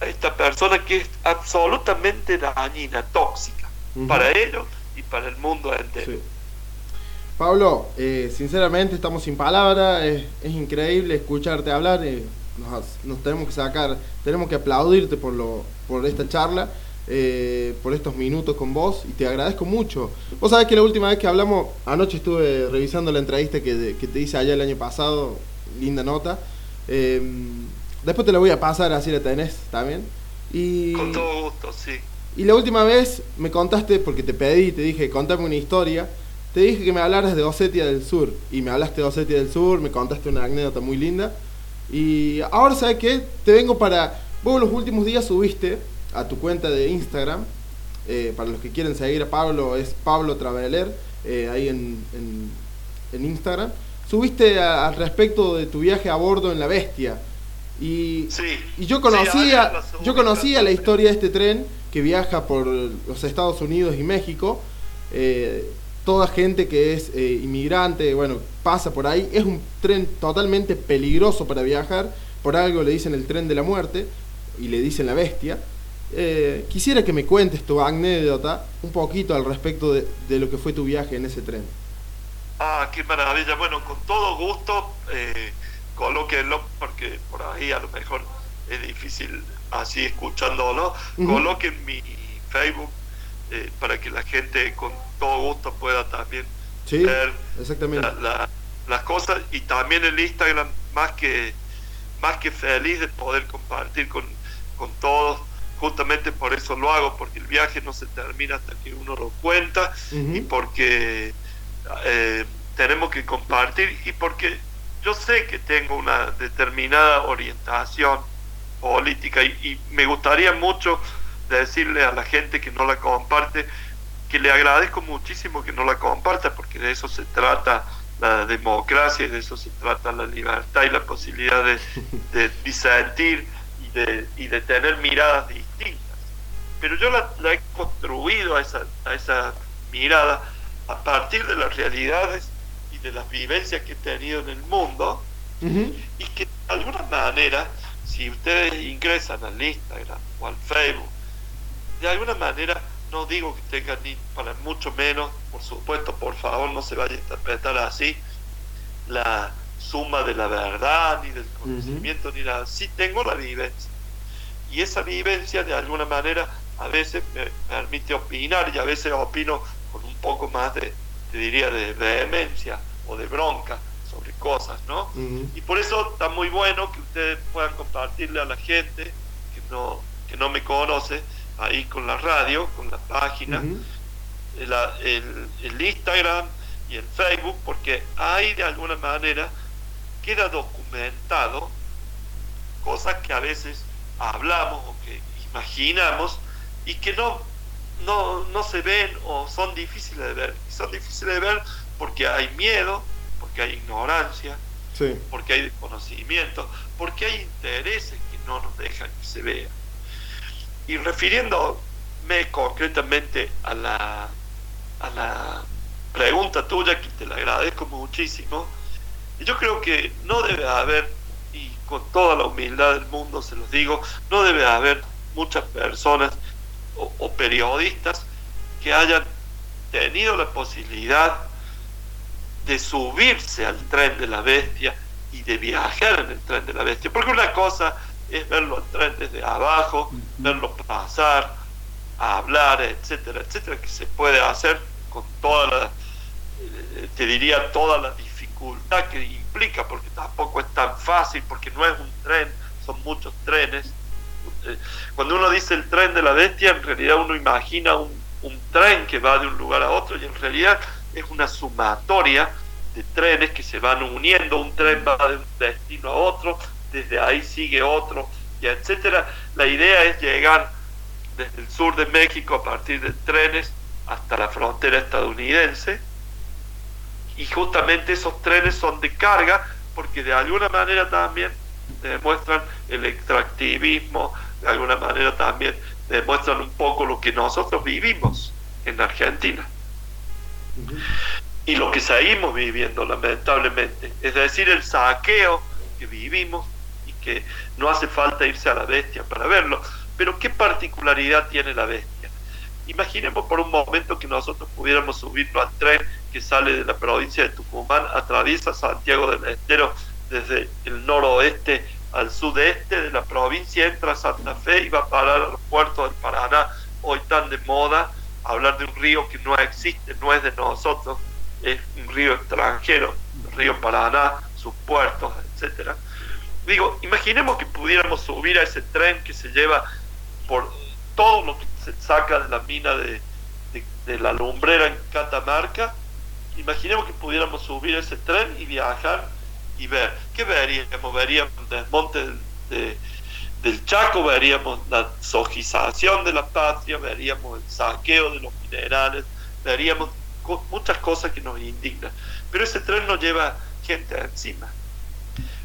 a esta persona que es absolutamente dañina, tóxica, para ellos y para el mundo entero. Pablo, eh, sinceramente estamos sin palabras, es, increíble escucharte hablar, eh, nos, tenemos que sacar, tenemos que aplaudirte por, lo, por esta charla, eh, por estos minutos con vos y te agradezco mucho. Vos sabés que la última vez que hablamos, anoche estuve revisando la entrevista que, que te hice allá el año pasado, linda nota. Después te la voy a pasar, así la tenés también. Y, Con todo gusto, sí. Y la última vez me contaste, porque te pedí, te dije, contame una historia. Te dije que me hablaras de Osetia del Sur. Y me hablaste de Osetia del Sur, me contaste una anécdota muy linda. Y ahora, ¿sabes qué? Te vengo para... Vos los últimos días subiste a tu cuenta de Instagram, eh, para los que quieren seguir a Pablo, es Pablo Traveler, eh, ahí en, en, Instagram. Subiste al respecto de tu viaje a bordo en la Bestia. Y, y yo conocía, yo conocía la historia de este tren que viaja por los Estados Unidos y México. Eh, toda gente que es inmigrante, bueno, pasa por ahí. Es un tren totalmente peligroso para viajar, por algo le dicen el tren de la muerte y le dicen la bestia. Eh, quisiera que me cuentes tu anécdota un poquito al respecto de, lo que fue tu viaje en ese tren. Ah, qué maravilla. Bueno, con todo gusto, eh, colóquenlo, porque por ahí a lo mejor es difícil así escuchándolo. Coloquen mi Facebook eh, para que la gente con todo gusto pueda también ver exactamente. las cosas y también el Instagram más que más que feliz de poder compartir con, con todos justamente por eso lo hago, porque el viaje no se termina hasta que uno lo cuenta y porque eh, tenemos que compartir y porque yo sé que tengo una determinada orientación política y, me gustaría mucho decirle a la gente que no la comparte que le agradezco muchísimo que no la comparta porque de eso se trata la democracia y de eso se trata la libertad y la posibilidad de, de disentir y de, y de tener miradas pero yo la, he construido a esa, a esa mirada a partir de las realidades y de las vivencias que he tenido en el mundo y que de alguna manera, si ustedes ingresan al Instagram o al Facebook, de alguna manera no digo que tengan ni para mucho menos, por supuesto, por favor, no se vaya a interpretar así la suma de la verdad, ni del conocimiento, ni nada. Sí tengo la vivencia. Y esa vivencia, de alguna manera, a veces me permite opinar y a veces opino con un poco más de, te diría, de vehemencia o de bronca sobre cosas, ¿no? Y por eso está muy bueno que ustedes puedan compartirle a la gente que no, que no me conoce ahí con la radio, con la página, el, el Instagram y el Facebook, porque ahí de alguna manera queda documentado cosas que a veces hablamos o que imaginamos y que no, no, no se ven o son difíciles de ver. Y son difíciles de ver porque hay miedo, porque hay ignorancia, porque hay desconocimiento, porque hay intereses que no nos dejan que se vea. Y refiriéndome concretamente a la, a la pregunta tuya, que te la agradezco muchísimo, yo creo que no debe haber, y con toda la humildad del mundo se los digo, no debe haber muchas personas o, periodistas que hayan tenido la posibilidad de subirse al tren de la bestia y de viajar en el tren de la bestia. Porque una cosa es verlo al tren desde abajo, verlo pasar, hablar, etcétera, etcétera, que se puede hacer con toda la, eh, te diría, toda la dificultad que implica, porque tampoco es tan fácil, porque no es un tren, son muchos trenes cuando uno dice el tren de la bestia, en realidad uno imagina un, tren que va de un lugar a otro y en realidad es una sumatoria de trenes que se van uniendo, un tren va de un destino a otro, desde ahí sigue otro, y etcétera. La idea es llegar desde el sur de México a partir de trenes hasta la frontera estadounidense, y justamente esos trenes son de carga porque de alguna manera también demuestran el extractivismo, de alguna manera también demuestran un poco lo que nosotros vivimos en Argentina. Y lo que seguimos viviendo, lamentablemente. Es decir, el saqueo que vivimos y que no hace falta irse a la bestia para verlo. Pero ¿qué particularidad tiene la bestia? Imaginemos por un momento que nosotros pudiéramos subirnos al tren que sale de la provincia de Tucumán, atraviesa Santiago del Estero desde el noroeste al sudeste de la provincia, entra Santa Fe y va a parar al puerto del Paraná, hoy tan de moda, hablar de un río que no existe, no es de nosotros, es un río extranjero, el río Paraná, sus puertos, etcétera. Digo, imaginemos que pudiéramos subir a ese tren que se lleva por todo lo que se saca de la mina de, de la lumbrera en Catamarca, imaginemos que pudiéramos subir a ese tren y viajar y ver. ¿Qué veríamos? Veríamos el desmonte del Chaco, veríamos la sojización de la patria, veríamos el saqueo de los minerales, veríamos muchas cosas que nos indignan. Pero ese tren no lleva gente encima.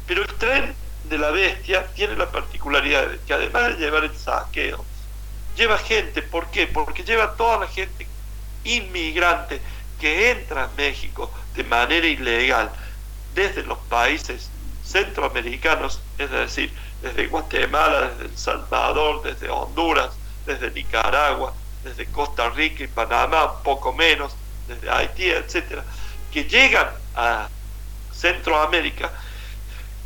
Pero el tren de la bestia tiene la particularidad de que además de llevar el saqueo, lleva gente. ¿Por qué? Porque lleva toda la gente inmigrante que entra a México de manera ilegal desde los países centroamericanos, es decir, desde Guatemala, desde El Salvador, desde Honduras, desde Nicaragua, desde Costa Rica y Panamá, un poco menos, desde Haití, etcétera, que llegan a Centroamérica,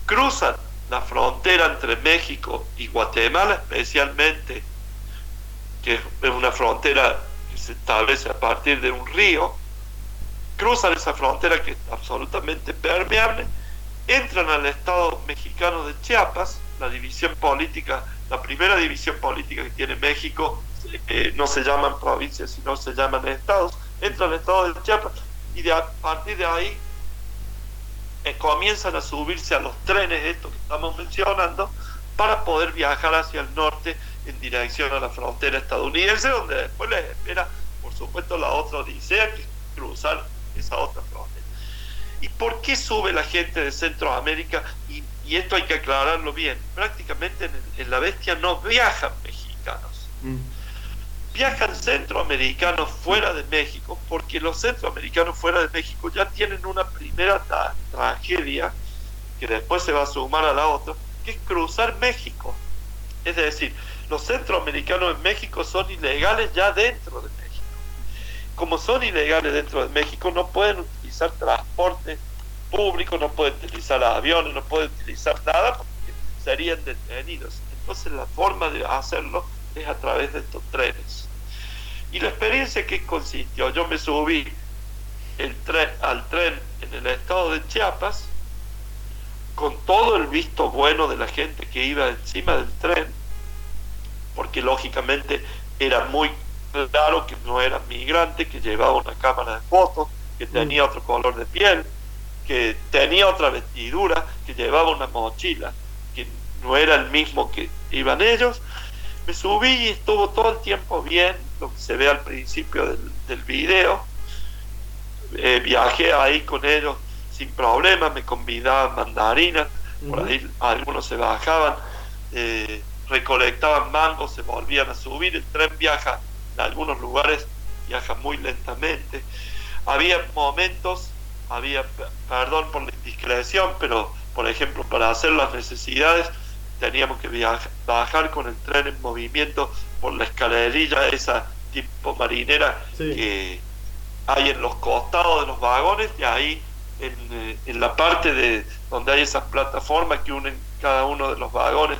cruzan la frontera entre México y Guatemala, especialmente, que es una frontera que se establece a partir de un río, cruzan esa frontera que es absolutamente permeable, entran al Estado mexicano de Chiapas, la división política, la primera división política que tiene México, eh, no se llaman provincias, sino se llaman estados, entran al Estado de Chiapas y de, a partir de ahí eh, comienzan a subirse a los trenes estos que estamos mencionando para poder viajar hacia el norte en dirección a la frontera estadounidense, donde después les espera, por supuesto, la otra odisea, que cruzar esa otra frontera. ¿Y por qué sube la gente de Centroamérica? Y, esto hay que aclararlo bien. Prácticamente en, la bestia no viajan mexicanos. Mm. Viajan centroamericanos fuera de México, porque los centroamericanos fuera de México ya tienen una primera tragedia, que después se va a sumar a la otra, que es cruzar México. Es decir, los centroamericanos en México son ilegales ya dentro de México como son ilegales dentro de México, no pueden utilizar transporte público, no pueden utilizar aviones, no pueden utilizar nada porque serían detenidos. Entonces la forma de hacerlo es a través de estos trenes. Y la experiencia que consistió, yo me subí al tren en el estado de Chiapas, con todo el visto bueno de la gente que iba encima del tren, porque lógicamente era muy claro que no era migrante, que llevaba una cámara de fotos, que mm. tenía otro color de piel, que tenía otra vestidura, que llevaba una mochila, que no era el mismo que iban ellos. Me subí y estuvo todo el tiempo bien, lo que se ve al principio del, del video. Eh, viajé ahí con ellos sin problema, me convidaban mandarinas, por ahí algunos se bajaban, eh, recolectaban mangos, se volvían a subir, el tren viaja algunos lugares viaja muy lentamente. Había momentos, había, perdón por la indiscreción, pero por ejemplo para hacer las necesidades teníamos que viajar, bajar con el tren en movimiento por la escalerilla esa tipo marinera que hay en los costados de los vagones y ahí en, eh, en, la parte de donde hay esas plataformas que unen cada uno de los vagones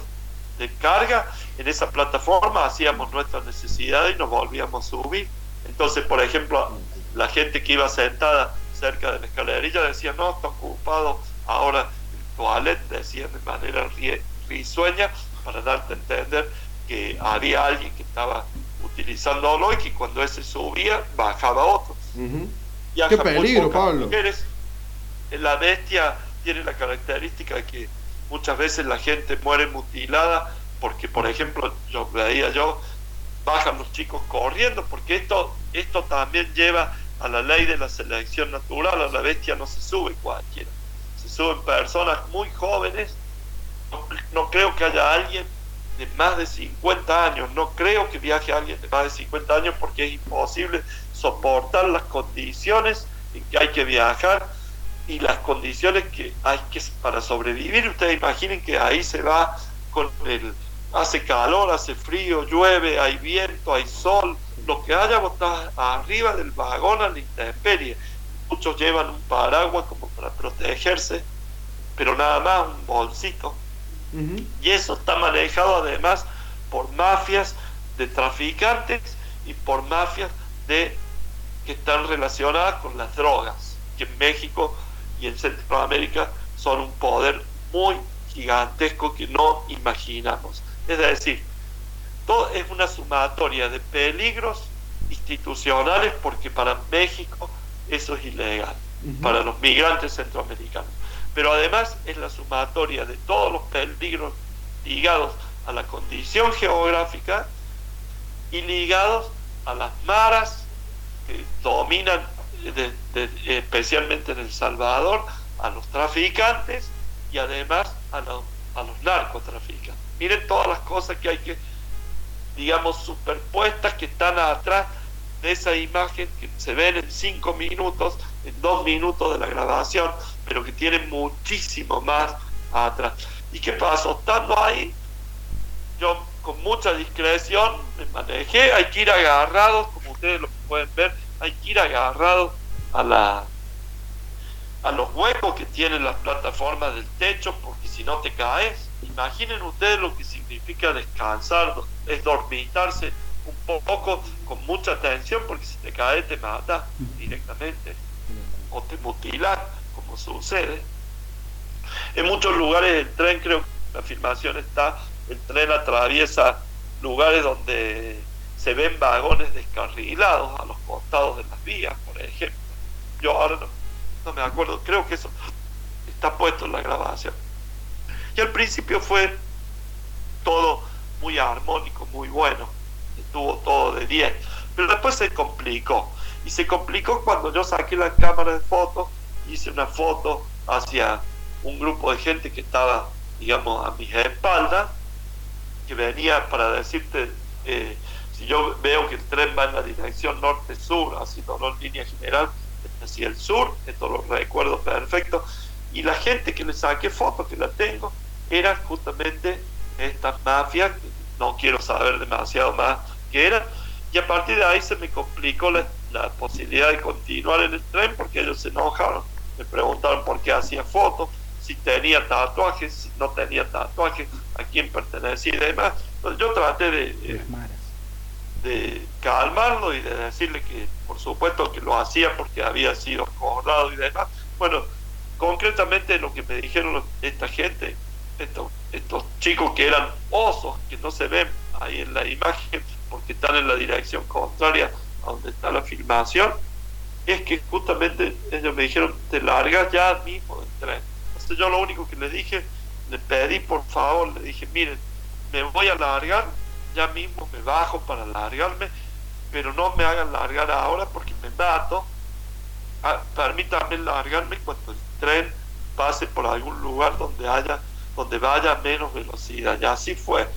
de carga, en esa plataforma hacíamos nuestras necesidades y nos volvíamos a subir. Entonces, por ejemplo, la gente que iba sentada cerca de la escalerilla decía, no, está ocupado ahora el toilet, decían de manera risueña para darte a entender que había alguien que estaba utilizándolo y que cuando ese subía, bajaba otro. Qué peligro, Pablo. La bestia tiene la característica de que muchas veces la gente muere mutilada porque, por ejemplo, yo veía yo, bajan los chicos corriendo, porque esto, esto también lleva a la ley de la selección natural, a la bestia no se sube cualquiera, se suben personas muy jóvenes, no, creo que haya alguien de más de 50 años, no creo que viaje alguien de más de 50 años porque es imposible soportar las condiciones en que hay que viajar y las condiciones que hay que para sobrevivir. Ustedes imaginen que ahí se va con el hace calor, hace frío, llueve, hay viento, hay sol, lo que haya está arriba del vagón a la intemperie. Muchos llevan un paraguas como para protegerse, pero nada más un bolsito. Y eso está manejado además por mafias de traficantes y por mafias de que están relacionadas con las drogas, que en México y en Centroamérica son un poder muy gigantesco que no imaginamos. Es decir, todo es una sumatoria de peligros institucionales porque para México eso es ilegal, para los migrantes centroamericanos. Pero además es la sumatoria de todos los peligros ligados a la condición geográfica y ligados a las maras que dominan especialmente en El Salvador, a los traficantes y además a, a los narcotraficantes. Miren todas las cosas que hay que, digamos, superpuestas que están atrás de esa imagen que se ven en cinco minutos, en dos minutos de la grabación, pero que tienen muchísimo más atrás. ¿Y qué pasó? Estando ahí, yo con mucha discreción me manejé, hay que ir agarrados, como ustedes lo pueden ver, hay que ir agarrados a la a los huecos que tienen las plataformas del techo, porque si no te caes, imaginen ustedes lo que significa descansar, es dormitarse un poco con mucha atención, porque si te caes te mata directamente o te mutila, como sucede. En muchos lugares del tren, creo que la afirmación está, el tren atraviesa lugares donde se ven vagones descarrilados a los costados de las vías, por ejemplo. Yo ahora no, no me acuerdo, creo que eso está puesto en la grabación. Y al principio fue todo muy armónico, muy bueno, estuvo todo de 10, pero después se complicó. Y se complicó cuando yo saqué la cámara de fotos, hice una foto hacia un grupo de gente que estaba, digamos, a mis espaldas, que venía para decirte, eh, si yo veo que el tren va en la dirección norte-sur, así no en línea general, hacia el sur, esto lo recuerdo perfecto, y la gente que le saqué fotos, que la tengo, eran justamente estas mafias, no quiero saber demasiado más que eran, y a partir de ahí se me complicó la, la posibilidad de continuar en el tren porque ellos se enojaron, me preguntaron por qué hacía fotos, si tenía tatuajes, si no tenía tatuajes, a quién pertenecía y demás. Entonces yo traté de, de calmarlo y de decirle que por supuesto que lo hacía porque había sido acordado y demás. Bueno, concretamente lo que me dijeron esta gente, estos, chicos que eran osos, que no se ven ahí en la imagen porque están en la dirección contraria a donde está la filmación, es que justamente ellos me dijeron, te largas ya mismo del tren. Entonces yo lo único que le dije, le pedí por favor, le dije, miren, me voy a largar ya mismo me bajo para largarme, pero no me hagan largar ahora porque me mato. Ah, permítanme largarme cuando el tren pase por algún lugar donde haya donde vaya menos velocidad. Y así fue.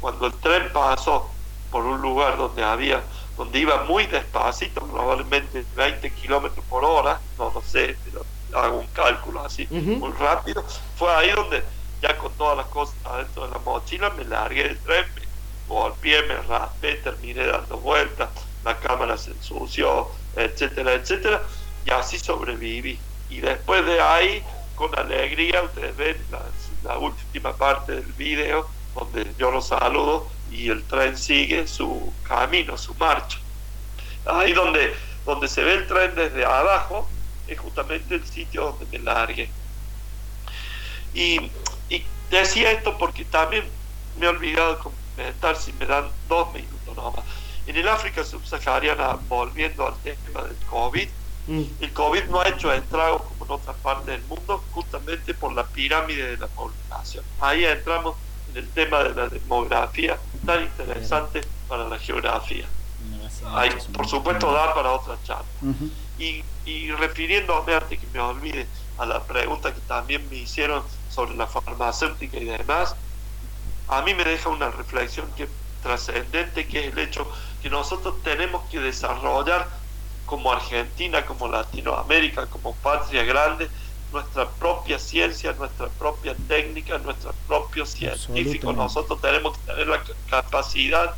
Cuando el tren pasó por un lugar donde había donde iba muy despacito, probablemente 20 kilómetros por hora, no lo sé, pero hago un cálculo así muy rápido, fue ahí donde ya con todas las cosas adentro de la mochila me largué del tren, golpeé, me raspé, terminé dando vueltas, la cámara se ensució, etcétera, etcétera, y así sobreviví. Y después de ahí, con alegría, ustedes ven la, última parte del video, donde yo los saludo y el tren sigue su camino, su marcha. Ahí donde, donde se ve el tren desde abajo, es justamente el sitio donde me largué. Y, y decía esto porque también me he olvidado si me dan dos minutos nomás. En el África subsahariana, volviendo al tema del COVID, mm. el COVID no ha hecho estragos en otras partes del mundo, justamente por la pirámide de la población. Ahí entramos en el tema de la demografía, tan interesante para la geografía. Ahí, por supuesto, da para otra charla. y, y refiriéndome, antes que me olvide, a la pregunta que también me hicieron sobre la farmacéutica y demás, a mí me deja una reflexión que trascendente, que es el hecho que nosotros tenemos que desarrollar como Argentina, como Latinoamérica, como patria grande, nuestra propia ciencia, nuestra propia técnica, nuestro propio científico. Nosotros tenemos que tener la capacidad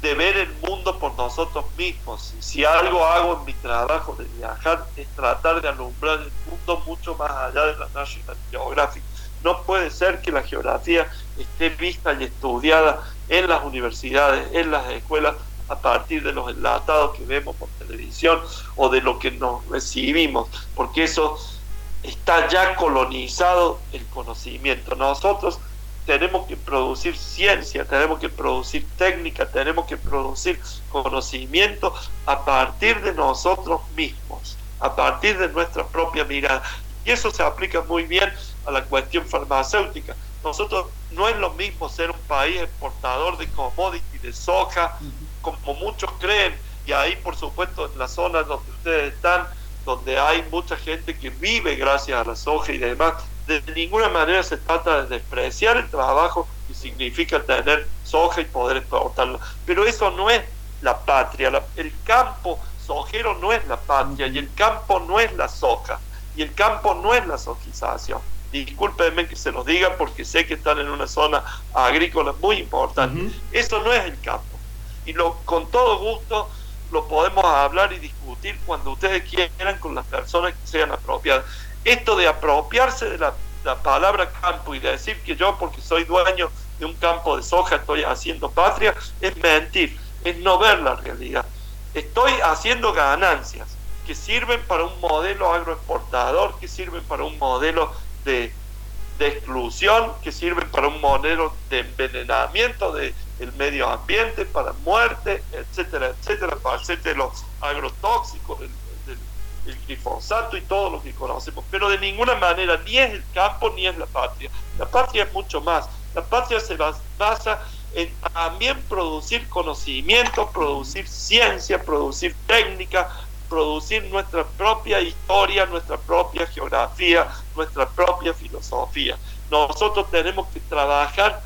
de ver el mundo por nosotros mismos. Si algo hago en mi trabajo de viajar es tratar de alumbrar el mundo mucho más allá de la National Geographic. No puede ser que la geografía esté vista y estudiada en las universidades, en las escuelas, a partir de los enlatados que vemos por televisión o de lo que nos recibimos, porque eso está ya colonizado el conocimiento. Nosotros tenemos que producir ciencia, tenemos que producir técnica, tenemos que producir conocimiento a partir de nosotros mismos, a partir de nuestra propia mirada. Y eso se aplica muy bien a la cuestión farmacéutica. Nosotros no es lo mismo ser un país exportador de commodity, de soja, como muchos creen, y ahí por supuesto en las zonas donde ustedes están, donde hay mucha gente que vive gracias a la soja y demás, de ninguna manera se trata de despreciar el trabajo que significa tener soja y poder exportarla, pero eso no es la patria, el campo sojero no es la patria y el campo no es la soja y el campo no es la sojización discúlpenme que se los diga porque sé que están en una zona agrícola muy importante. Eso no es el campo. Y lo, con todo gusto lo podemos hablar y discutir cuando ustedes quieran con las personas que sean apropiadas. Esto de apropiarse de la, la palabra campo y de decir que yo porque soy dueño de un campo de soja estoy haciendo patria es mentir, es no ver la realidad. Estoy haciendo ganancias que sirven para un modelo agroexportador, que sirven para un modelo de, exclusión, que sirven para un modelo de envenenamiento del medio ambiente, para muerte, etcétera, etcétera, para hacer de los agrotóxicos, el, glifosato y todo lo que conocemos. Pero de ninguna manera ni es el campo ni es la patria. La patria es mucho más. La patria se basa en también producir conocimiento, producir ciencia, producir técnica, producir nuestra propia historia, nuestra propia geografía, nuestra propia filosofía. Nosotros tenemos que trabajar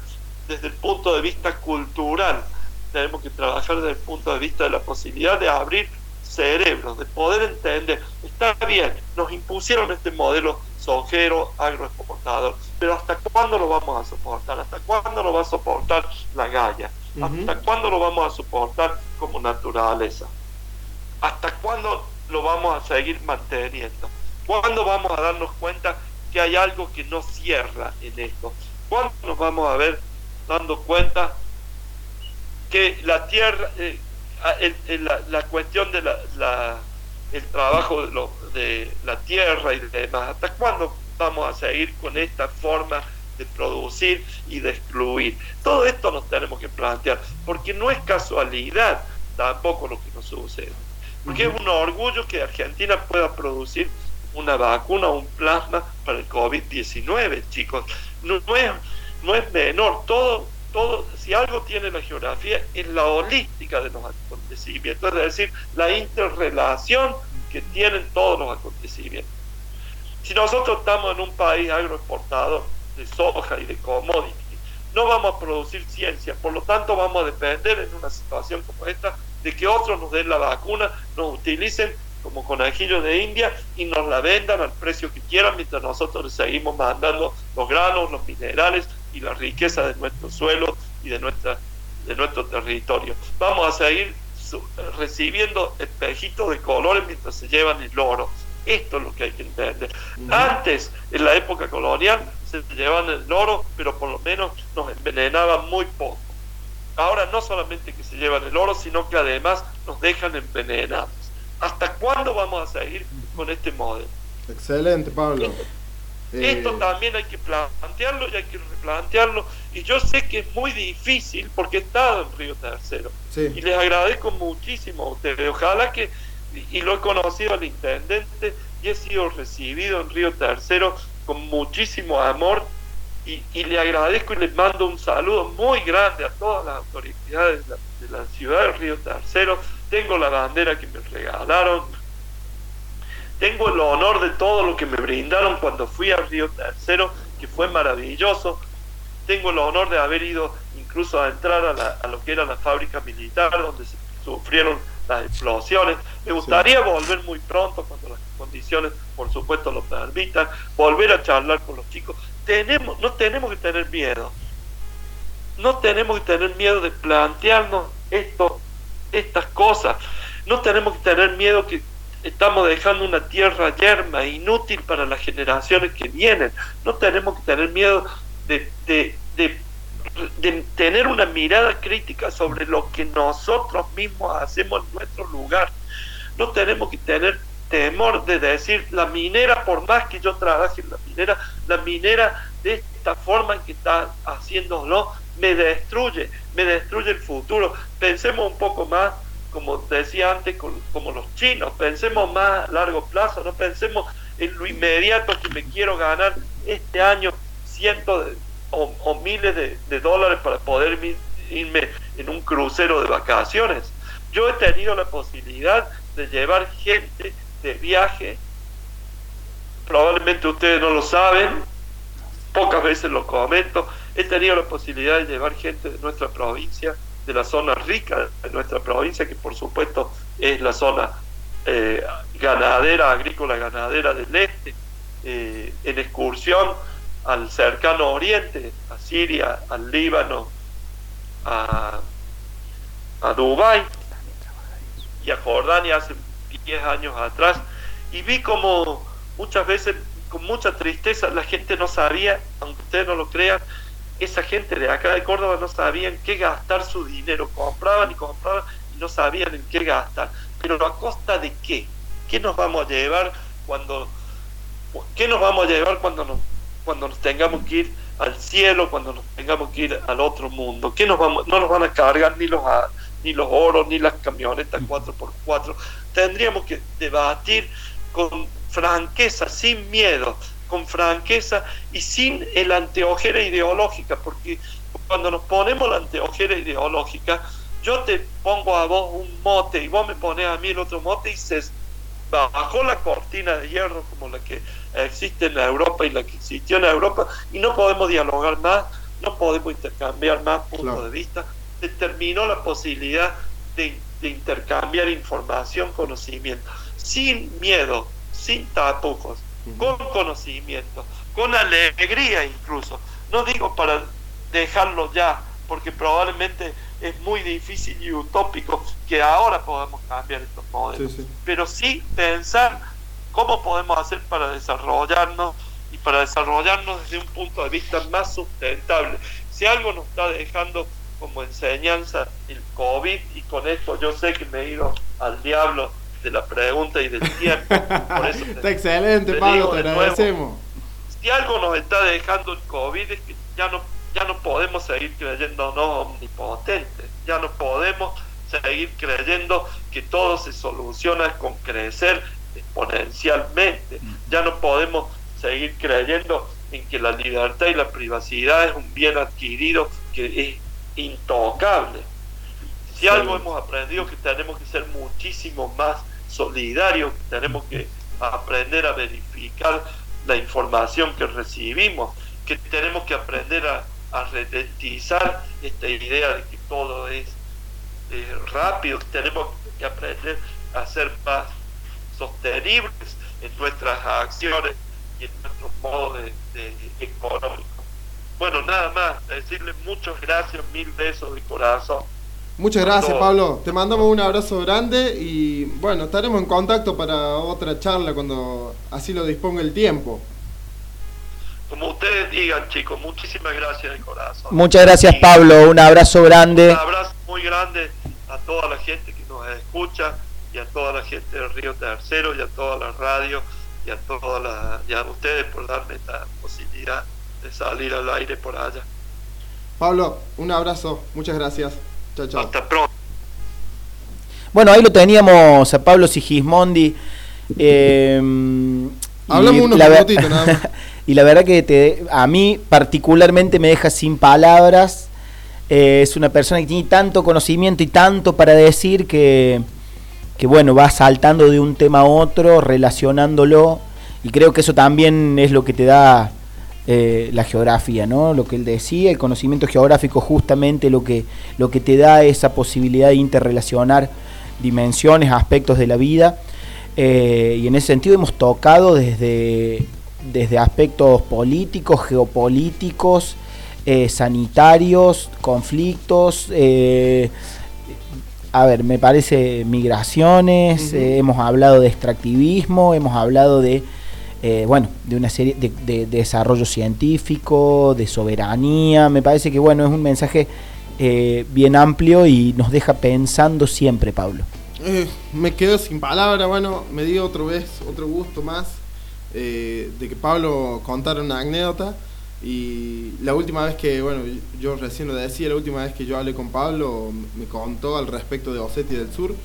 desde el punto de vista cultural, tenemos que trabajar desde el punto de vista de la posibilidad de abrir cerebros, de poder entender, está bien, nos impusieron este modelo sojero, agroexportador, pero ¿hasta cuándo lo vamos a soportar? ¿Hasta cuándo lo va a soportar la galla? ¿Hasta cuándo lo vamos a soportar como naturaleza? ¿Hasta cuándo lo vamos a seguir manteniendo? ¿Cuándo vamos a darnos cuenta que hay algo que no cierra en esto? ¿Cuándo nos vamos a ver dando cuenta que la tierra, eh, la, cuestión de la, el trabajo de, de la tierra y demás, ¿hasta cuándo vamos a seguir con esta forma de producir y de excluir? Todo esto nos tenemos que plantear, porque no es casualidad tampoco lo que nos sucede. Porque es un orgullo que Argentina pueda producir una vacuna o un plasma para el COVID-19, chicos. No, es, no es menor. Todo, todo, si algo tiene la geografía, es la holística de los acontecimientos, es decir, la interrelación que tienen todos los acontecimientos. Si nosotros estamos en un país agroexportador de soja y de commodities, no vamos a producir ciencia, por lo tanto vamos a depender en una situación como esta de que otros nos den la vacuna, nos utilicen como conejillos de India y nos la vendan al precio que quieran mientras nosotros les seguimos mandando los granos, los minerales y la riqueza de nuestro suelo y de, nuestra, de nuestro territorio. Vamos a seguir recibiendo espejitos de colores mientras se llevan el oro. Esto es lo que hay que entender. Antes, en la época colonial, se llevaban el oro, pero por lo menos nos envenenaban muy poco. Ahora no solamente que se llevan el oro, sino que además nos dejan envenenados. ¿Hasta cuándo vamos a seguir con este modelo? Excelente, Pablo. Esto eh, también hay que plantearlo y hay que replantearlo. Y yo sé que es muy difícil porque he estado en Río Tercero. Y les agradezco muchísimo a ustedes. Ojalá que, y lo he conocido al intendente y he sido recibido en Río Tercero con muchísimo amor y, le agradezco y les mando un saludo muy grande a todas las autoridades de la, ciudad de Río Tercero. Tengo la bandera que me regalaron. Tengo el honor de todo lo que me brindaron cuando fui a Río Tercero, que fue maravilloso. Tengo el honor de haber ido incluso a entrar a, a lo que era la fábrica militar, donde se sufrieron las explosiones. Me gustaría volver muy pronto, cuando las condiciones, por supuesto, lo permitan, volver a charlar con los chicos tenemos, no tenemos que tener miedo. No tenemos que tener miedo de plantearnos esto, estas cosas. No tenemos que tener miedo que estamos dejando una tierra yerma, inútil para las generaciones que vienen. No tenemos que tener miedo de, de, de, tener una mirada crítica sobre lo que nosotros mismos hacemos en nuestro lugar. No tenemos que tener temor de decir la minera, por más que yo trabaje en la minera, la minera de esta forma en que está haciéndolo me destruye, me destruye el futuro. Pensemos un poco más, como decía antes, como los chinos, pensemos más a largo plazo, no pensemos en lo inmediato que me quiero ganar este año cientos o, miles de, dólares para poder irme en un crucero de vacaciones. Yo he tenido la posibilidad de llevar gente de viaje. Probablemente ustedes no lo saben, pocas veces lo comento. He tenido la posibilidad de llevar gente de nuestra provincia, de la zona rica de nuestra provincia, que por supuesto es la zona eh, ganadera, agrícola ganadera del este, eh, en excursión al cercano oriente, a Siria, al Líbano, a, a Dubái y a Jordania hace 10 años atrás. Y vi como muchas veces con mucha tristeza la gente no sabía, aunque ustedes no lo crean, esa gente de acá de Córdoba no sabían qué gastar su dinero, compraban y compraban y no sabían en qué gastar, pero a costa de qué, qué nos vamos a llevar cuando qué nos vamos a llevar cuando nos cuando nos tengamos que ir al cielo, cuando nos tengamos que ir al otro mundo, qué nos vamos no nos van a cargar ni los ni los oros ni las camionetas 4x4, tendríamos que debatir con franqueza, sin miedo, con franqueza y sin el anteojera ideológica, porque cuando nos ponemos la anteojera ideológica, yo te pongo a vos un mote y vos me pones a mí el otro mote y se bajó la cortina de hierro como la que existe en Europa y la que existió en Europa y no podemos dialogar más, no podemos intercambiar más puntos de vista. Se terminó la posibilidad de, de intercambiar información, conocimiento, sin miedo, sin tapujos, con conocimiento, con alegría incluso. No digo para dejarlo ya, porque probablemente es muy difícil y utópico que ahora podamos cambiar estos modelos, pero sí pensar cómo podemos hacer para desarrollarnos y para desarrollarnos desde un punto de vista más sustentable. Si algo nos está dejando como enseñanza el COVID, y con esto yo sé que me he ido al diablo de la pregunta y del tiempo. está excelente, Pablo, te agradecemos. si algo nos está dejando el COVID es que ya no, ya no podemos seguir creyéndonos omnipotentes, ya no podemos seguir creyendo que todo se soluciona con crecer exponencialmente, ya no podemos seguir creyendo en que la libertad y la privacidad es un bien adquirido que es intocable. Si algo hemos aprendido que tenemos que ser muchísimo más solidarios, tenemos que aprender a verificar la información que recibimos, que tenemos que aprender a, a esta idea de que todo es rápido, tenemos que aprender a ser más sostenibles en nuestras acciones y en nuestro modo de, de económico. Bueno, nada más, decirles muchas gracias, mil besos de corazón Muchas gracias, Pablo. Te mandamos un abrazo grande y bueno, estaremos en contacto para otra charla cuando así lo disponga el tiempo. Como ustedes digan, chicos, muchísimas gracias de corazón. Muchas gracias, Pablo. Un abrazo grande. Un abrazo muy grande a toda la gente que nos escucha y a toda la gente del Río Tercero y a toda la radio y a todas las y a ustedes por darme esta posibilidad de salir al aire por allá. Pablo, un abrazo. Muchas gracias. Hasta pronto. Bueno, ahí lo teníamos a Pablo Sigismondi. Eh, Hablamos unos minutitos nada más. y la verdad que te, a mí particularmente me deja sin palabras. Eh, es una persona que tiene tanto conocimiento y tanto para decir que, que, bueno, va saltando de un tema a otro, relacionándolo. Y creo que eso también es lo que te da eh, la geografía, ¿no? Lo que él decía, el conocimiento geográfico justamente lo que, lo que te da esa posibilidad de interrelacionar dimensiones, aspectos de la vida. Eh, y en ese sentido hemos tocado desde, desde aspectos políticos, geopolíticos, eh, sanitarios, conflictos, a ver, me parece migraciones, hemos hablado de extractivismo, hemos hablado de eh, bueno, de una serie de, desarrollo científico, de soberanía. Me parece que bueno, es un mensaje eh, bien amplio y nos deja pensando siempre, Pablo. Eh, me quedo sin palabras, bueno, me dio otra vez otro gusto más de que Pablo contara una anécdota. Y la última vez que, bueno, yo recién lo decía, la última vez que yo hablé con Pablo, me contó al respecto de Osetia del Sur.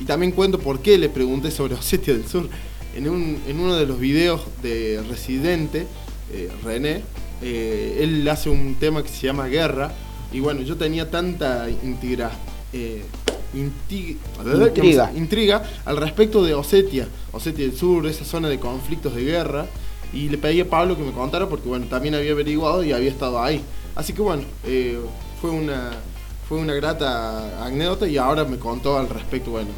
y también cuento por qué le pregunté sobre Osetia del Sur en, un, en uno de los videos de Residente, eh, René, eh, él hace un tema que se llama Guerra. Y bueno, yo tenía tanta intriga, eh, intriga. intriga al respecto de Osetia, Osetia del Sur, esa zona de conflictos de guerra. Y le pedí a Pablo que me contara porque bueno, también había averiguado y había estado ahí. Así que bueno, fue una fue una grata anécdota y ahora me contó al respecto, bueno,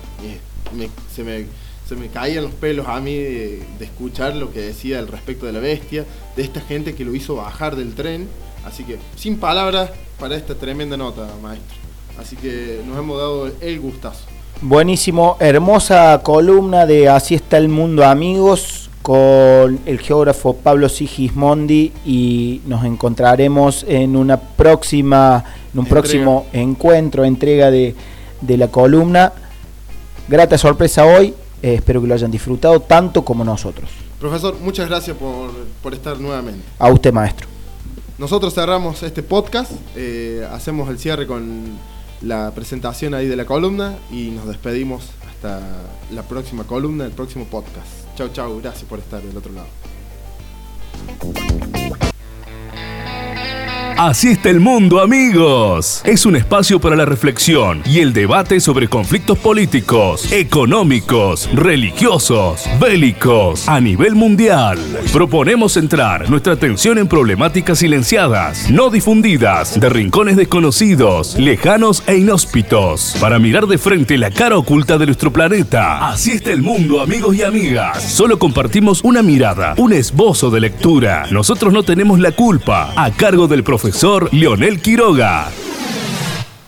se me se me caían los pelos a mí de, escuchar lo que decía al respecto de la bestia, de esta gente que lo hizo bajar del tren. Así que, sin palabras para esta tremenda nota, maestro. Así que nos hemos dado el gustazo. Buenísimo, hermosa columna de Así está el mundo, amigos, con el geógrafo Pablo Sigismondi y nos encontraremos en una próxima, en un próximo encuentro, entrega de, de la columna. Grata sorpresa hoy, eh, espero que lo hayan disfrutado tanto como nosotros. Profesor, muchas gracias por, estar nuevamente. A usted, maestro. Nosotros cerramos este podcast, eh, hacemos el cierre con la presentación ahí de la columna y nos despedimos hasta la próxima columna, el próximo podcast. Chau, chau, gracias por estar del otro lado. Así está el mundo, amigos. Es un espacio para la reflexión y el debate sobre conflictos políticos, económicos, religiosos, bélicos a nivel mundial. Proponemos centrar nuestra atención en problemáticas silenciadas, no difundidas, de rincones desconocidos, lejanos e inhóspitos, para mirar de frente la cara oculta de nuestro planeta. Así está el mundo, amigos y amigas. Solo compartimos una mirada, un esbozo de lectura. Nosotros no tenemos la culpa, a cargo del profesor profesor Leonel Quiroga.